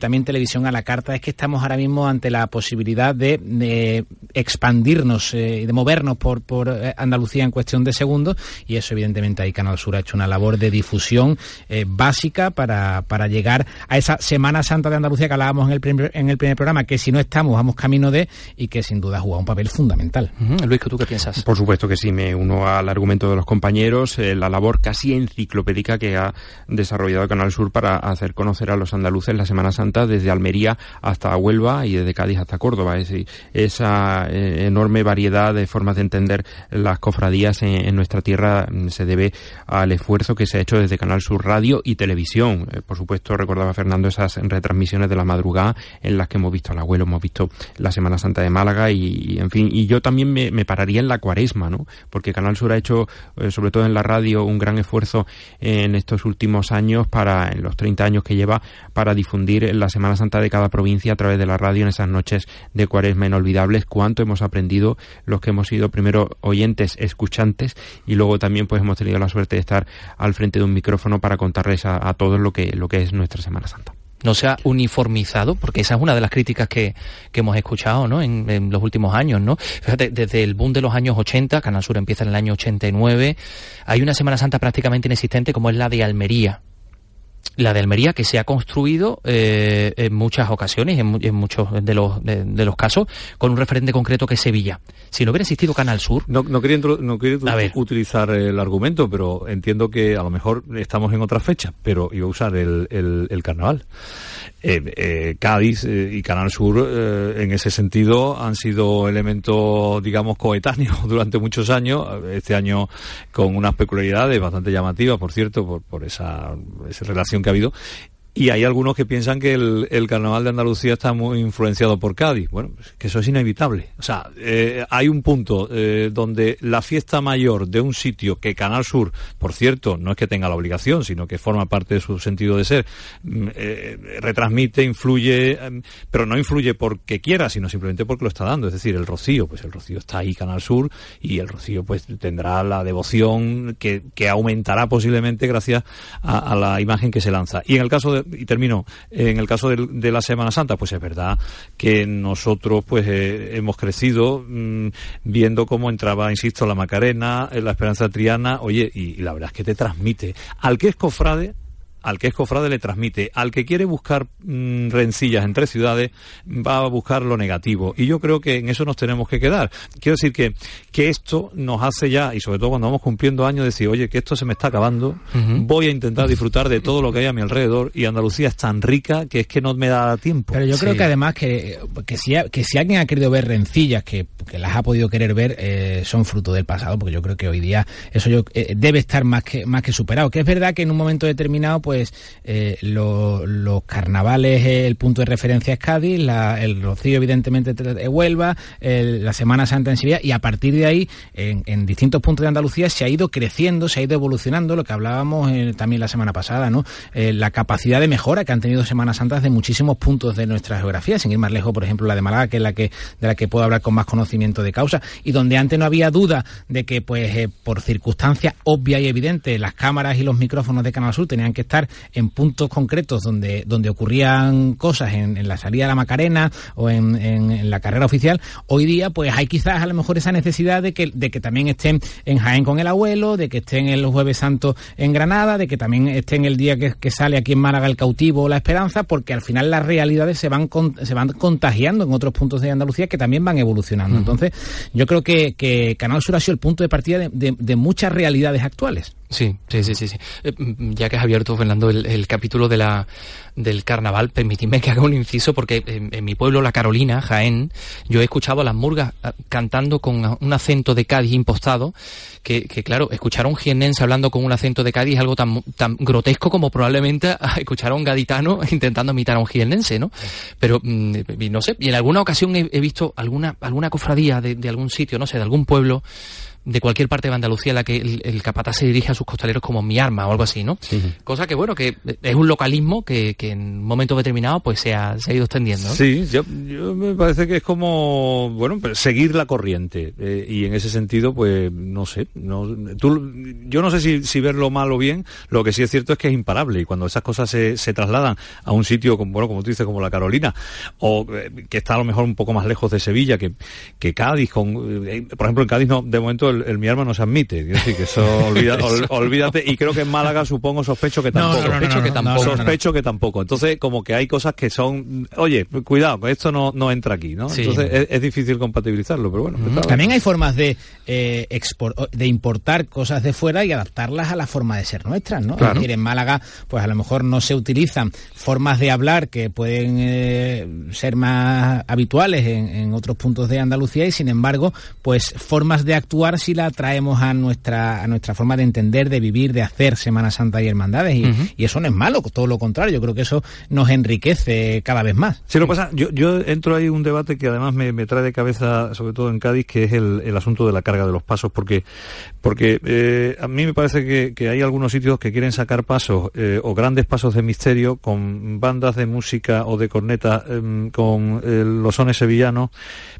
también televisión a la carta. Es que estamos ahora mismo ante la posibilidad de, de expandirnos y de movernos por, por Andalucía en cuestión de segundos y eso evidentemente ahí Canal Sur ha hecho una labor de difusión eh, básica para, para llegar a esa Semana Santa de Andalucía que hablábamos en el, primer, en el primer programa, que si no estamos vamos camino de y que sin duda ha jugado un papel fundamental. Luis, ¿tú qué piensas? Por supuesto que sí, me uno al argumento de los compañeros, eh, la labor casi enciclopédica que ha desarrollado Canal Sur para hacer conocer a los andaluces la Semana Santa desde Almería hasta Huelva y desde Cádiz hasta Córdoba. Es decir, esa eh, enorme variedad de formas de entender las cofradías en, en nuestra tierra se debe al esfuerzo que se ha hecho desde Canal Sur Radio y Televisión. Eh, por supuesto, recordaba Fernando esas retransmisiones de la madrugada en las que hemos visto al abuelo, hemos visto la Semana Santa de Málaga y, y, en fin, y yo también me, me pararía en la cuaresma, ¿no? Porque Canal Sur ha hecho, eh, sobre todo en la radio, un gran esfuerzo en estos últimos años para, en los 30 años que lleva, para difundir la Semana Santa de cada provincia a través de la radio en esas noches de cuaresma inolvidables. Cuánto hemos aprendido los que hemos sido primero oyentes, escuchantes y luego también pues hemos tenido la suerte de estar al frente de un micrófono para contarles a, a todos lo que, lo que es nuestra Semana Santa. no se ha uniformizado, porque esa es una de las críticas que, que hemos escuchado ¿no? en, en los últimos años. ¿no? Fíjate, desde el boom de los años 80, Canal Sur empieza en el año 89, hay una Semana Santa prácticamente inexistente como es la de Almería. La de Almería que se ha construido eh, en muchas ocasiones, en, en muchos de los, de, de los casos, con un referente concreto que es Sevilla. Si no hubiera existido Canal Sur, No, no quería, no quería utilizar el argumento, pero entiendo que a lo mejor estamos en otra fecha, pero iba a usar el, el, el carnaval. Eh, Cádiz eh, y Canal Sur, eh, en ese sentido, han sido elementos, digamos, coetáneos durante muchos años. Este año con unas peculiaridades bastante llamativas, por cierto, por, esa relación que ha habido. Y hay algunos que piensan que el, el carnaval de Andalucía está muy influenciado por Cádiz. Bueno, pues que eso es inevitable. O sea, eh, hay un punto eh, donde la fiesta mayor de un sitio que Canal Sur, por cierto, no es que tenga la obligación, sino que forma parte de su sentido de ser, mm, eh, retransmite, influye, em, pero no influye porque quiera, sino simplemente porque lo está dando. Es decir, el Rocío, pues el Rocío está ahí, Canal Sur, y el Rocío pues tendrá la devoción que, que aumentará posiblemente gracias a, a la imagen que se lanza. Y en el caso de, y termino, en el caso de, la Semana Santa, pues es verdad que nosotros pues eh, hemos crecido mm, viendo cómo entraba, insisto, la Macarena, eh, la Esperanza Triana, oye, y la verdad es que te transmite al que es cofrade, al que es cofrade le transmite. Al que quiere buscar mm, rencillas entre ciudades, va a buscar lo negativo. Y yo creo que en eso nos tenemos que quedar. Quiero decir que, que esto nos hace ya, y sobre todo cuando vamos cumpliendo años, decir, oye, que esto se me está acabando, voy a intentar disfrutar de todo lo que hay a mi alrededor, y Andalucía es tan rica que es que no me da tiempo. Pero yo creo que además que, que, si, que si alguien ha querido ver rencillas, que, que las ha podido querer ver, eh, son fruto del pasado, porque yo creo que hoy día eso yo, eh, debe estar más que, más que superado. Que es verdad que en un momento determinado, pues eh, los carnavales, el punto de referencia es Cádiz, el Rocío evidentemente de Huelva, la Semana Santa en Sevilla, y a partir de ahí, en, distintos puntos de Andalucía, se ha ido creciendo, se ha ido evolucionando, lo que hablábamos también la semana pasada, ¿no? la capacidad de mejora que han tenido Semanas Santas de muchísimos puntos de nuestra geografía, sin ir más lejos, por ejemplo, la de Málaga, que es la que, de la que puedo hablar con más conocimiento de causa, y donde antes no había duda de que, pues, eh, por circunstancias obvias y evidentes, las cámaras y los micrófonos de Canal Sur tenían que estar en puntos concretos donde, donde ocurrían cosas, en, en la salida de la Macarena o en, en, la carrera oficial, hoy día, pues, hay quizás a lo mejor esa necesidad de que, de que también estén en Jaén con el abuelo, de que estén el Jueves Santo en Granada, de que también estén el día que, que sale aquí en Málaga el cautivo o la esperanza, porque al final las realidades se van, con, se van contagiando en otros puntos de Andalucía que también van evolucionando. Entonces, yo creo que, que, Canal Sur ha sido el punto de partida de, de, de muchas realidades actuales. Sí, sí, sí, sí. sí. Eh, mm, ya que has abierto, Fernando, el, capítulo de la, del carnaval, permitidme que haga un inciso porque en, mi pueblo, La Carolina, Jaén, yo he escuchado a las murgas ah, cantando con un acento de Cádiz impostado, que, que claro, escuchar a un jiennense hablando con un acento de Cádiz es algo tan, grotesco como probablemente escuchar a un gaditano intentando imitar a un jiennense, ¿no? Pero, mm, no sé, y en alguna ocasión he, he visto alguna, alguna cofradía de, de algún sitio, no sé, de algún pueblo, de cualquier parte de Andalucía en la que el, el, capataz se dirige a sus costaleros como mi arma o algo así, ¿no? Sí. Cosa que, bueno, que es un localismo que, que en un momento determinado pues se ha, se ha ido extendiendo. ¿no? Sí, yo, yo, me parece que es como, bueno, seguir la corriente. Eh, y en ese sentido, pues, no sé, no, tú, yo no sé si, si verlo mal o bien, lo que sí es cierto es que es imparable. Y cuando esas cosas se, se trasladan a un sitio, como, bueno, como tú dices, como la Carolina, o eh, que está a lo mejor un poco más lejos de Sevilla que, que Cádiz, con, eh, por ejemplo, en Cádiz no, de momento el, el, mi arma no se admite. Quiero decir que eso, olvida, ol, olvídate. Y creo que en Málaga supongo, sospecho que tampoco. No, no, no, sospecho, que tampoco. sospecho que tampoco. Entonces, como que hay cosas que son, oye, cuidado, esto no, no entra aquí, ¿no? Sí. Entonces es, es, difícil compatibilizarlo, pero bueno. Mm. También hay formas de, eh, export, de importar cosas de fuera y adaptarlas a la forma de ser nuestras, ¿no? Claro. Es decir, en Málaga, pues a lo mejor no se utilizan formas de hablar que pueden eh, ser más habituales en, en otros puntos de Andalucía y sin embargo, pues formas de actuar si la traemos a nuestra, a nuestra forma de entender, de vivir, de hacer Semana Santa y hermandades. Y, uh -huh. y, eso no es malo, todo lo contrario. Yo creo que eso nos enriquece cada vez más. Sí, lo pasa, yo, yo entro ahí un debate que además me, me, trae de cabeza, sobre todo en Cádiz, que es el, el asunto de la carga de los pasos, porque, porque eh, a mí me parece que, que, hay algunos sitios que quieren sacar pasos eh, o grandes pasos de misterio con bandas de música o de corneta eh, con los sones sevillanos,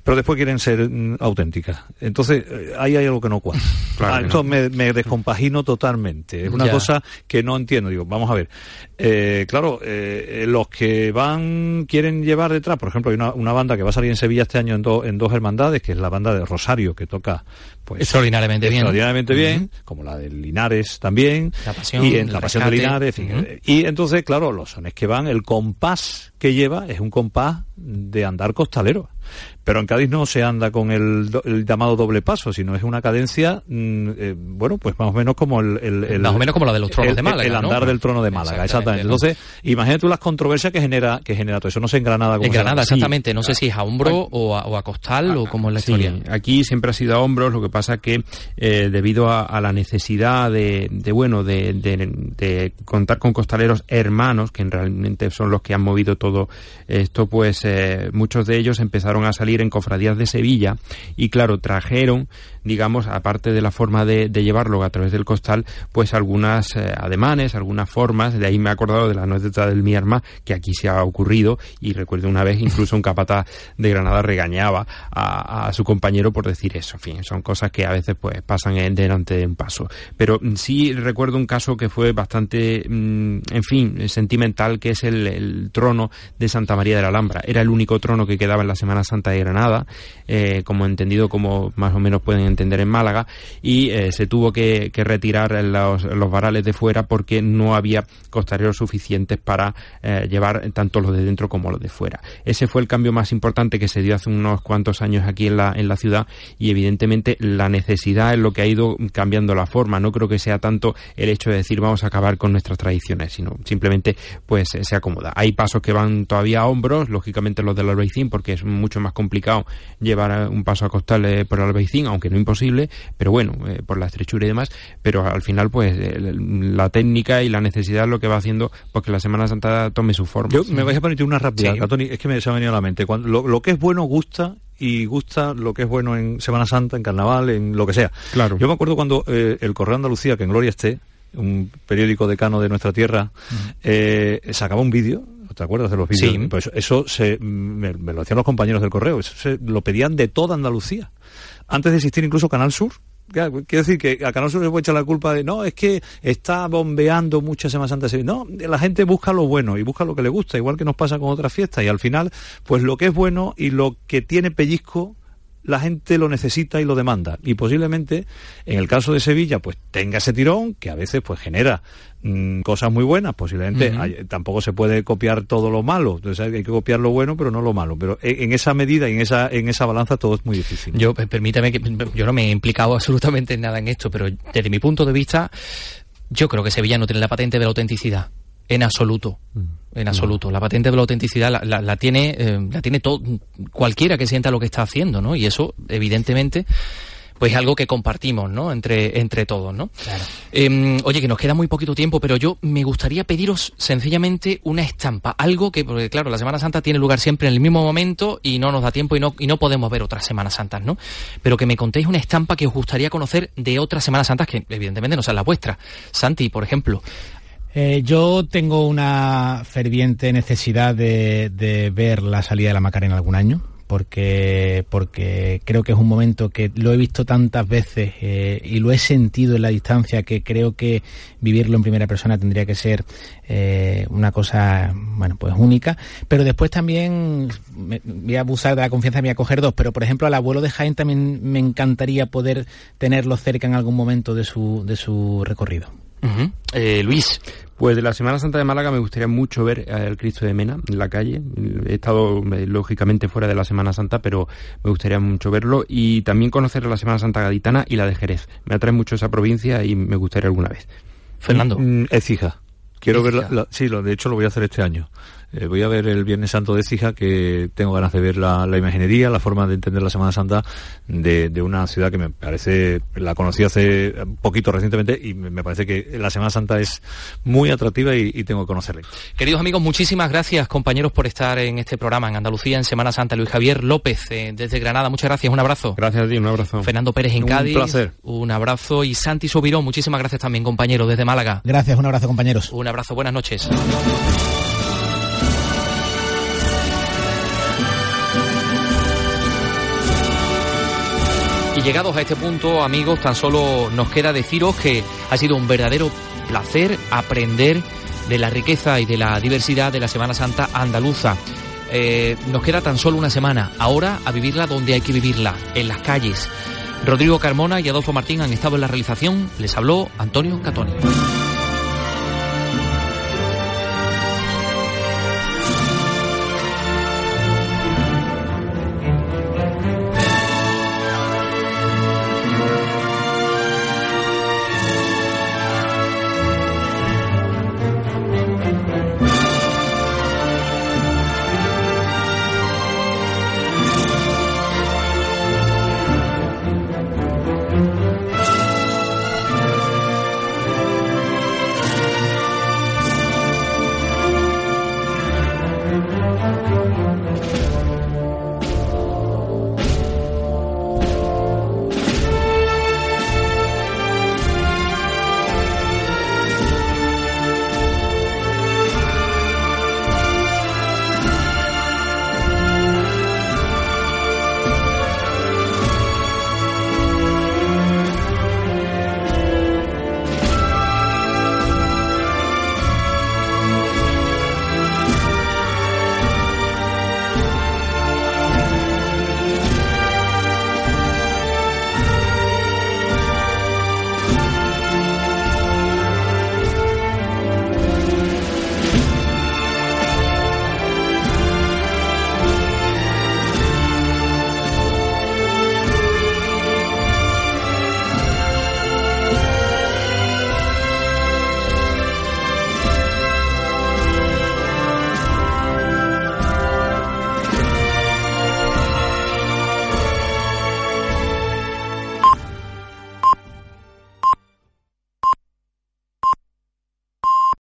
pero después quieren ser mm, auténticas. Entonces, ahí hay algo que no cuadra. Claro, ah, no. me, me, descompagino totalmente. Es una ya. cosa que no entiendo. Digo, vamos a ver. Eh, claro, eh, los que van, quieren llevar detrás, por ejemplo, hay una, una, banda que va a salir en Sevilla este año en, do, en dos hermandades, que es la banda de Rosario, que toca pues, extraordinariamente bien. Extraordinariamente bien, uh -huh. como la de Linares también. La pasión. Y en la pasión de Linares. En fin, uh -huh. Y entonces, claro, los sones que van, el compás que lleva es un compás de andar costalero. Pero en Cádiz no se anda con el, el llamado doble paso, sino es una cadencia, mmm, eh, bueno, pues más o menos como el, el, el, Más o menos como la de los tronos el, de Málaga. El andar ¿no? del trono de Málaga, exactamente. Entonces, imagínate tú las controversias que genera, que genera todo eso. No sé en Granada cómo En Granada, exactamente. Sí. No sé si es a hombro o a, o a costal a, o cómo es la sí, historia. Aquí siempre ha sido a hombros, lo que pasa que eh, debido a, a, la necesidad de, de bueno, de, de, de, contar con costaleros hermanos, que realmente son los que han movido todo esto, pues eh, muchos de ellos empezaron a salir en cofradías de Sevilla y claro, trajeron, digamos, aparte de la forma de, llevarlo a través del costal, pues algunas eh, ademanes, algunas formas, de ahí me he acordado de la anécdota del mi arma, que aquí se ha ocurrido y recuerdo una vez incluso un capataz de Granada regañaba a, su compañero por decir eso, en fin, son cosas que a veces pues pasan en, delante de un paso. Pero mm, sí recuerdo un caso que fue bastante, mmm, en fin, sentimental, que es el, el trono de Santa María de la Alhambra. Era el único trono que quedaba en la Semana Santa de Granada, eh, como entendido, como más o menos pueden entender en Málaga, y eh, se tuvo que, retirar los, varales de fuera porque no había costareros suficientes para eh, llevar tanto los de dentro como los de fuera. Ese fue el cambio más importante que se dio hace unos cuantos años aquí en la, en la ciudad y evidentemente la necesidad es lo que ha ido cambiando la forma. No creo que sea tanto el hecho de decir vamos a acabar con nuestras tradiciones, sino simplemente pues se acomoda. Hay pasos que van todavía a hombros, lógicamente los del Albaicín, porque es mucho más complicado llevar un paso a costal eh, por el Albaicín, aunque no imposible, pero bueno, eh, por la estrechura y demás, pero al final pues la técnica y la necesidad es lo que va haciendo porque la Semana Santa tome su forma. Yo me vais a poner una rápida, es que me se ha venido a la mente. Cuando, lo, que es bueno gusta y gusta lo que es bueno en Semana Santa, en Carnaval, en lo que sea. Claro. Yo me acuerdo cuando eh, el Correo Andalucía, que en Gloria esté, un periódico decano de nuestra tierra, eh, sacaba un vídeo ¿Te acuerdas de los vídeos? Sí. Pues eso se, me, lo decían los compañeros del correo, eso se, lo pedían de toda Andalucía. Antes de existir incluso Canal Sur, Quiero decir que a Canal Sur se puede echar la culpa de no, es que está bombeando muchas semanas antes. No, la gente busca lo bueno y busca lo que le gusta, igual que nos pasa con otras fiestas. Y al final, pues lo que es bueno y lo que tiene pellizco la gente lo necesita y lo demanda. Y posiblemente, en el caso de Sevilla, pues tenga ese tirón que a veces pues genera mm, cosas muy buenas. Posiblemente tampoco se puede copiar todo lo malo. Entonces hay que copiar lo bueno, pero no lo malo. Pero en, esa medida y en esa, en esa balanza todo es muy difícil. Yo, eh, permítame que yo no me he implicado absolutamente nada en esto, pero desde mi punto de vista, yo creo que Sevilla no tiene la patente de la autenticidad en absoluto. Mm. En absoluto. La patente de la autenticidad la, tiene, eh, la tiene todo, cualquiera que sienta lo que está haciendo, ¿no? Y eso, evidentemente, pues es algo que compartimos, ¿no? Entre, entre todos, ¿no? Em, oye, que nos queda muy poquito tiempo, pero yo me gustaría pediros sencillamente una estampa, algo que, porque claro, la Semana Santa tiene lugar siempre en el mismo momento y no nos da tiempo y no, y no podemos ver otras Semanas Santas, ¿no? Pero que me contéis una estampa que os gustaría conocer de otras Semanas Santas que evidentemente no sean las vuestras. Santi, por ejemplo, eh, yo tengo una ferviente necesidad de, ver la salida de la Macarena algún año. Porque, porque creo que es un momento que lo he visto tantas veces eh, y lo he sentido en la distancia que creo que vivirlo en primera persona tendría que ser eh, una cosa, bueno, pues única. Pero después también voy a abusar de la confianza y voy a coger dos. Pero por ejemplo al abuelo de Jaén también me encantaría poder tenerlo cerca en algún momento de su, de su recorrido. Eh, Luis. Pues de la Semana Santa de Málaga me gustaría mucho ver al Cristo de Mena en la calle. He estado eh, lógicamente fuera de la Semana Santa, pero me gustaría mucho verlo y también conocer la Semana Santa gaditana y la de Jerez. Me atrae mucho esa provincia y me gustaría alguna vez. Fernando. Mm, Ecija. Quiero verla, sí, lo, de hecho lo voy a hacer este año. Eh, voy a ver el Viernes Santo de Cija, que tengo ganas de ver la, imaginería, la forma de entender la Semana Santa de, una ciudad que me parece, la conocí hace poquito recientemente y me parece que la Semana Santa es muy atractiva y, tengo que conocerla. Queridos amigos, muchísimas gracias compañeros por estar en este programa en Andalucía en Semana Santa. Luis Javier López eh, desde Granada, muchas gracias, un abrazo. Gracias a ti, un abrazo. Fernando Pérez en Cádiz. Un placer. Un abrazo y Santi Sobirón, muchísimas gracias también compañero desde Málaga. Gracias, un abrazo compañeros. Un abrazo, buenas noches. Llegados a este punto, amigos, tan solo nos queda deciros que ha sido un verdadero placer aprender de la riqueza y de la diversidad de la Semana Santa andaluza. Eh, nos queda tan solo una semana, ahora a vivirla donde hay que vivirla, en las calles. Rodrigo Carmona y Adolfo Martín han estado en la realización, les habló Antonio Catoni.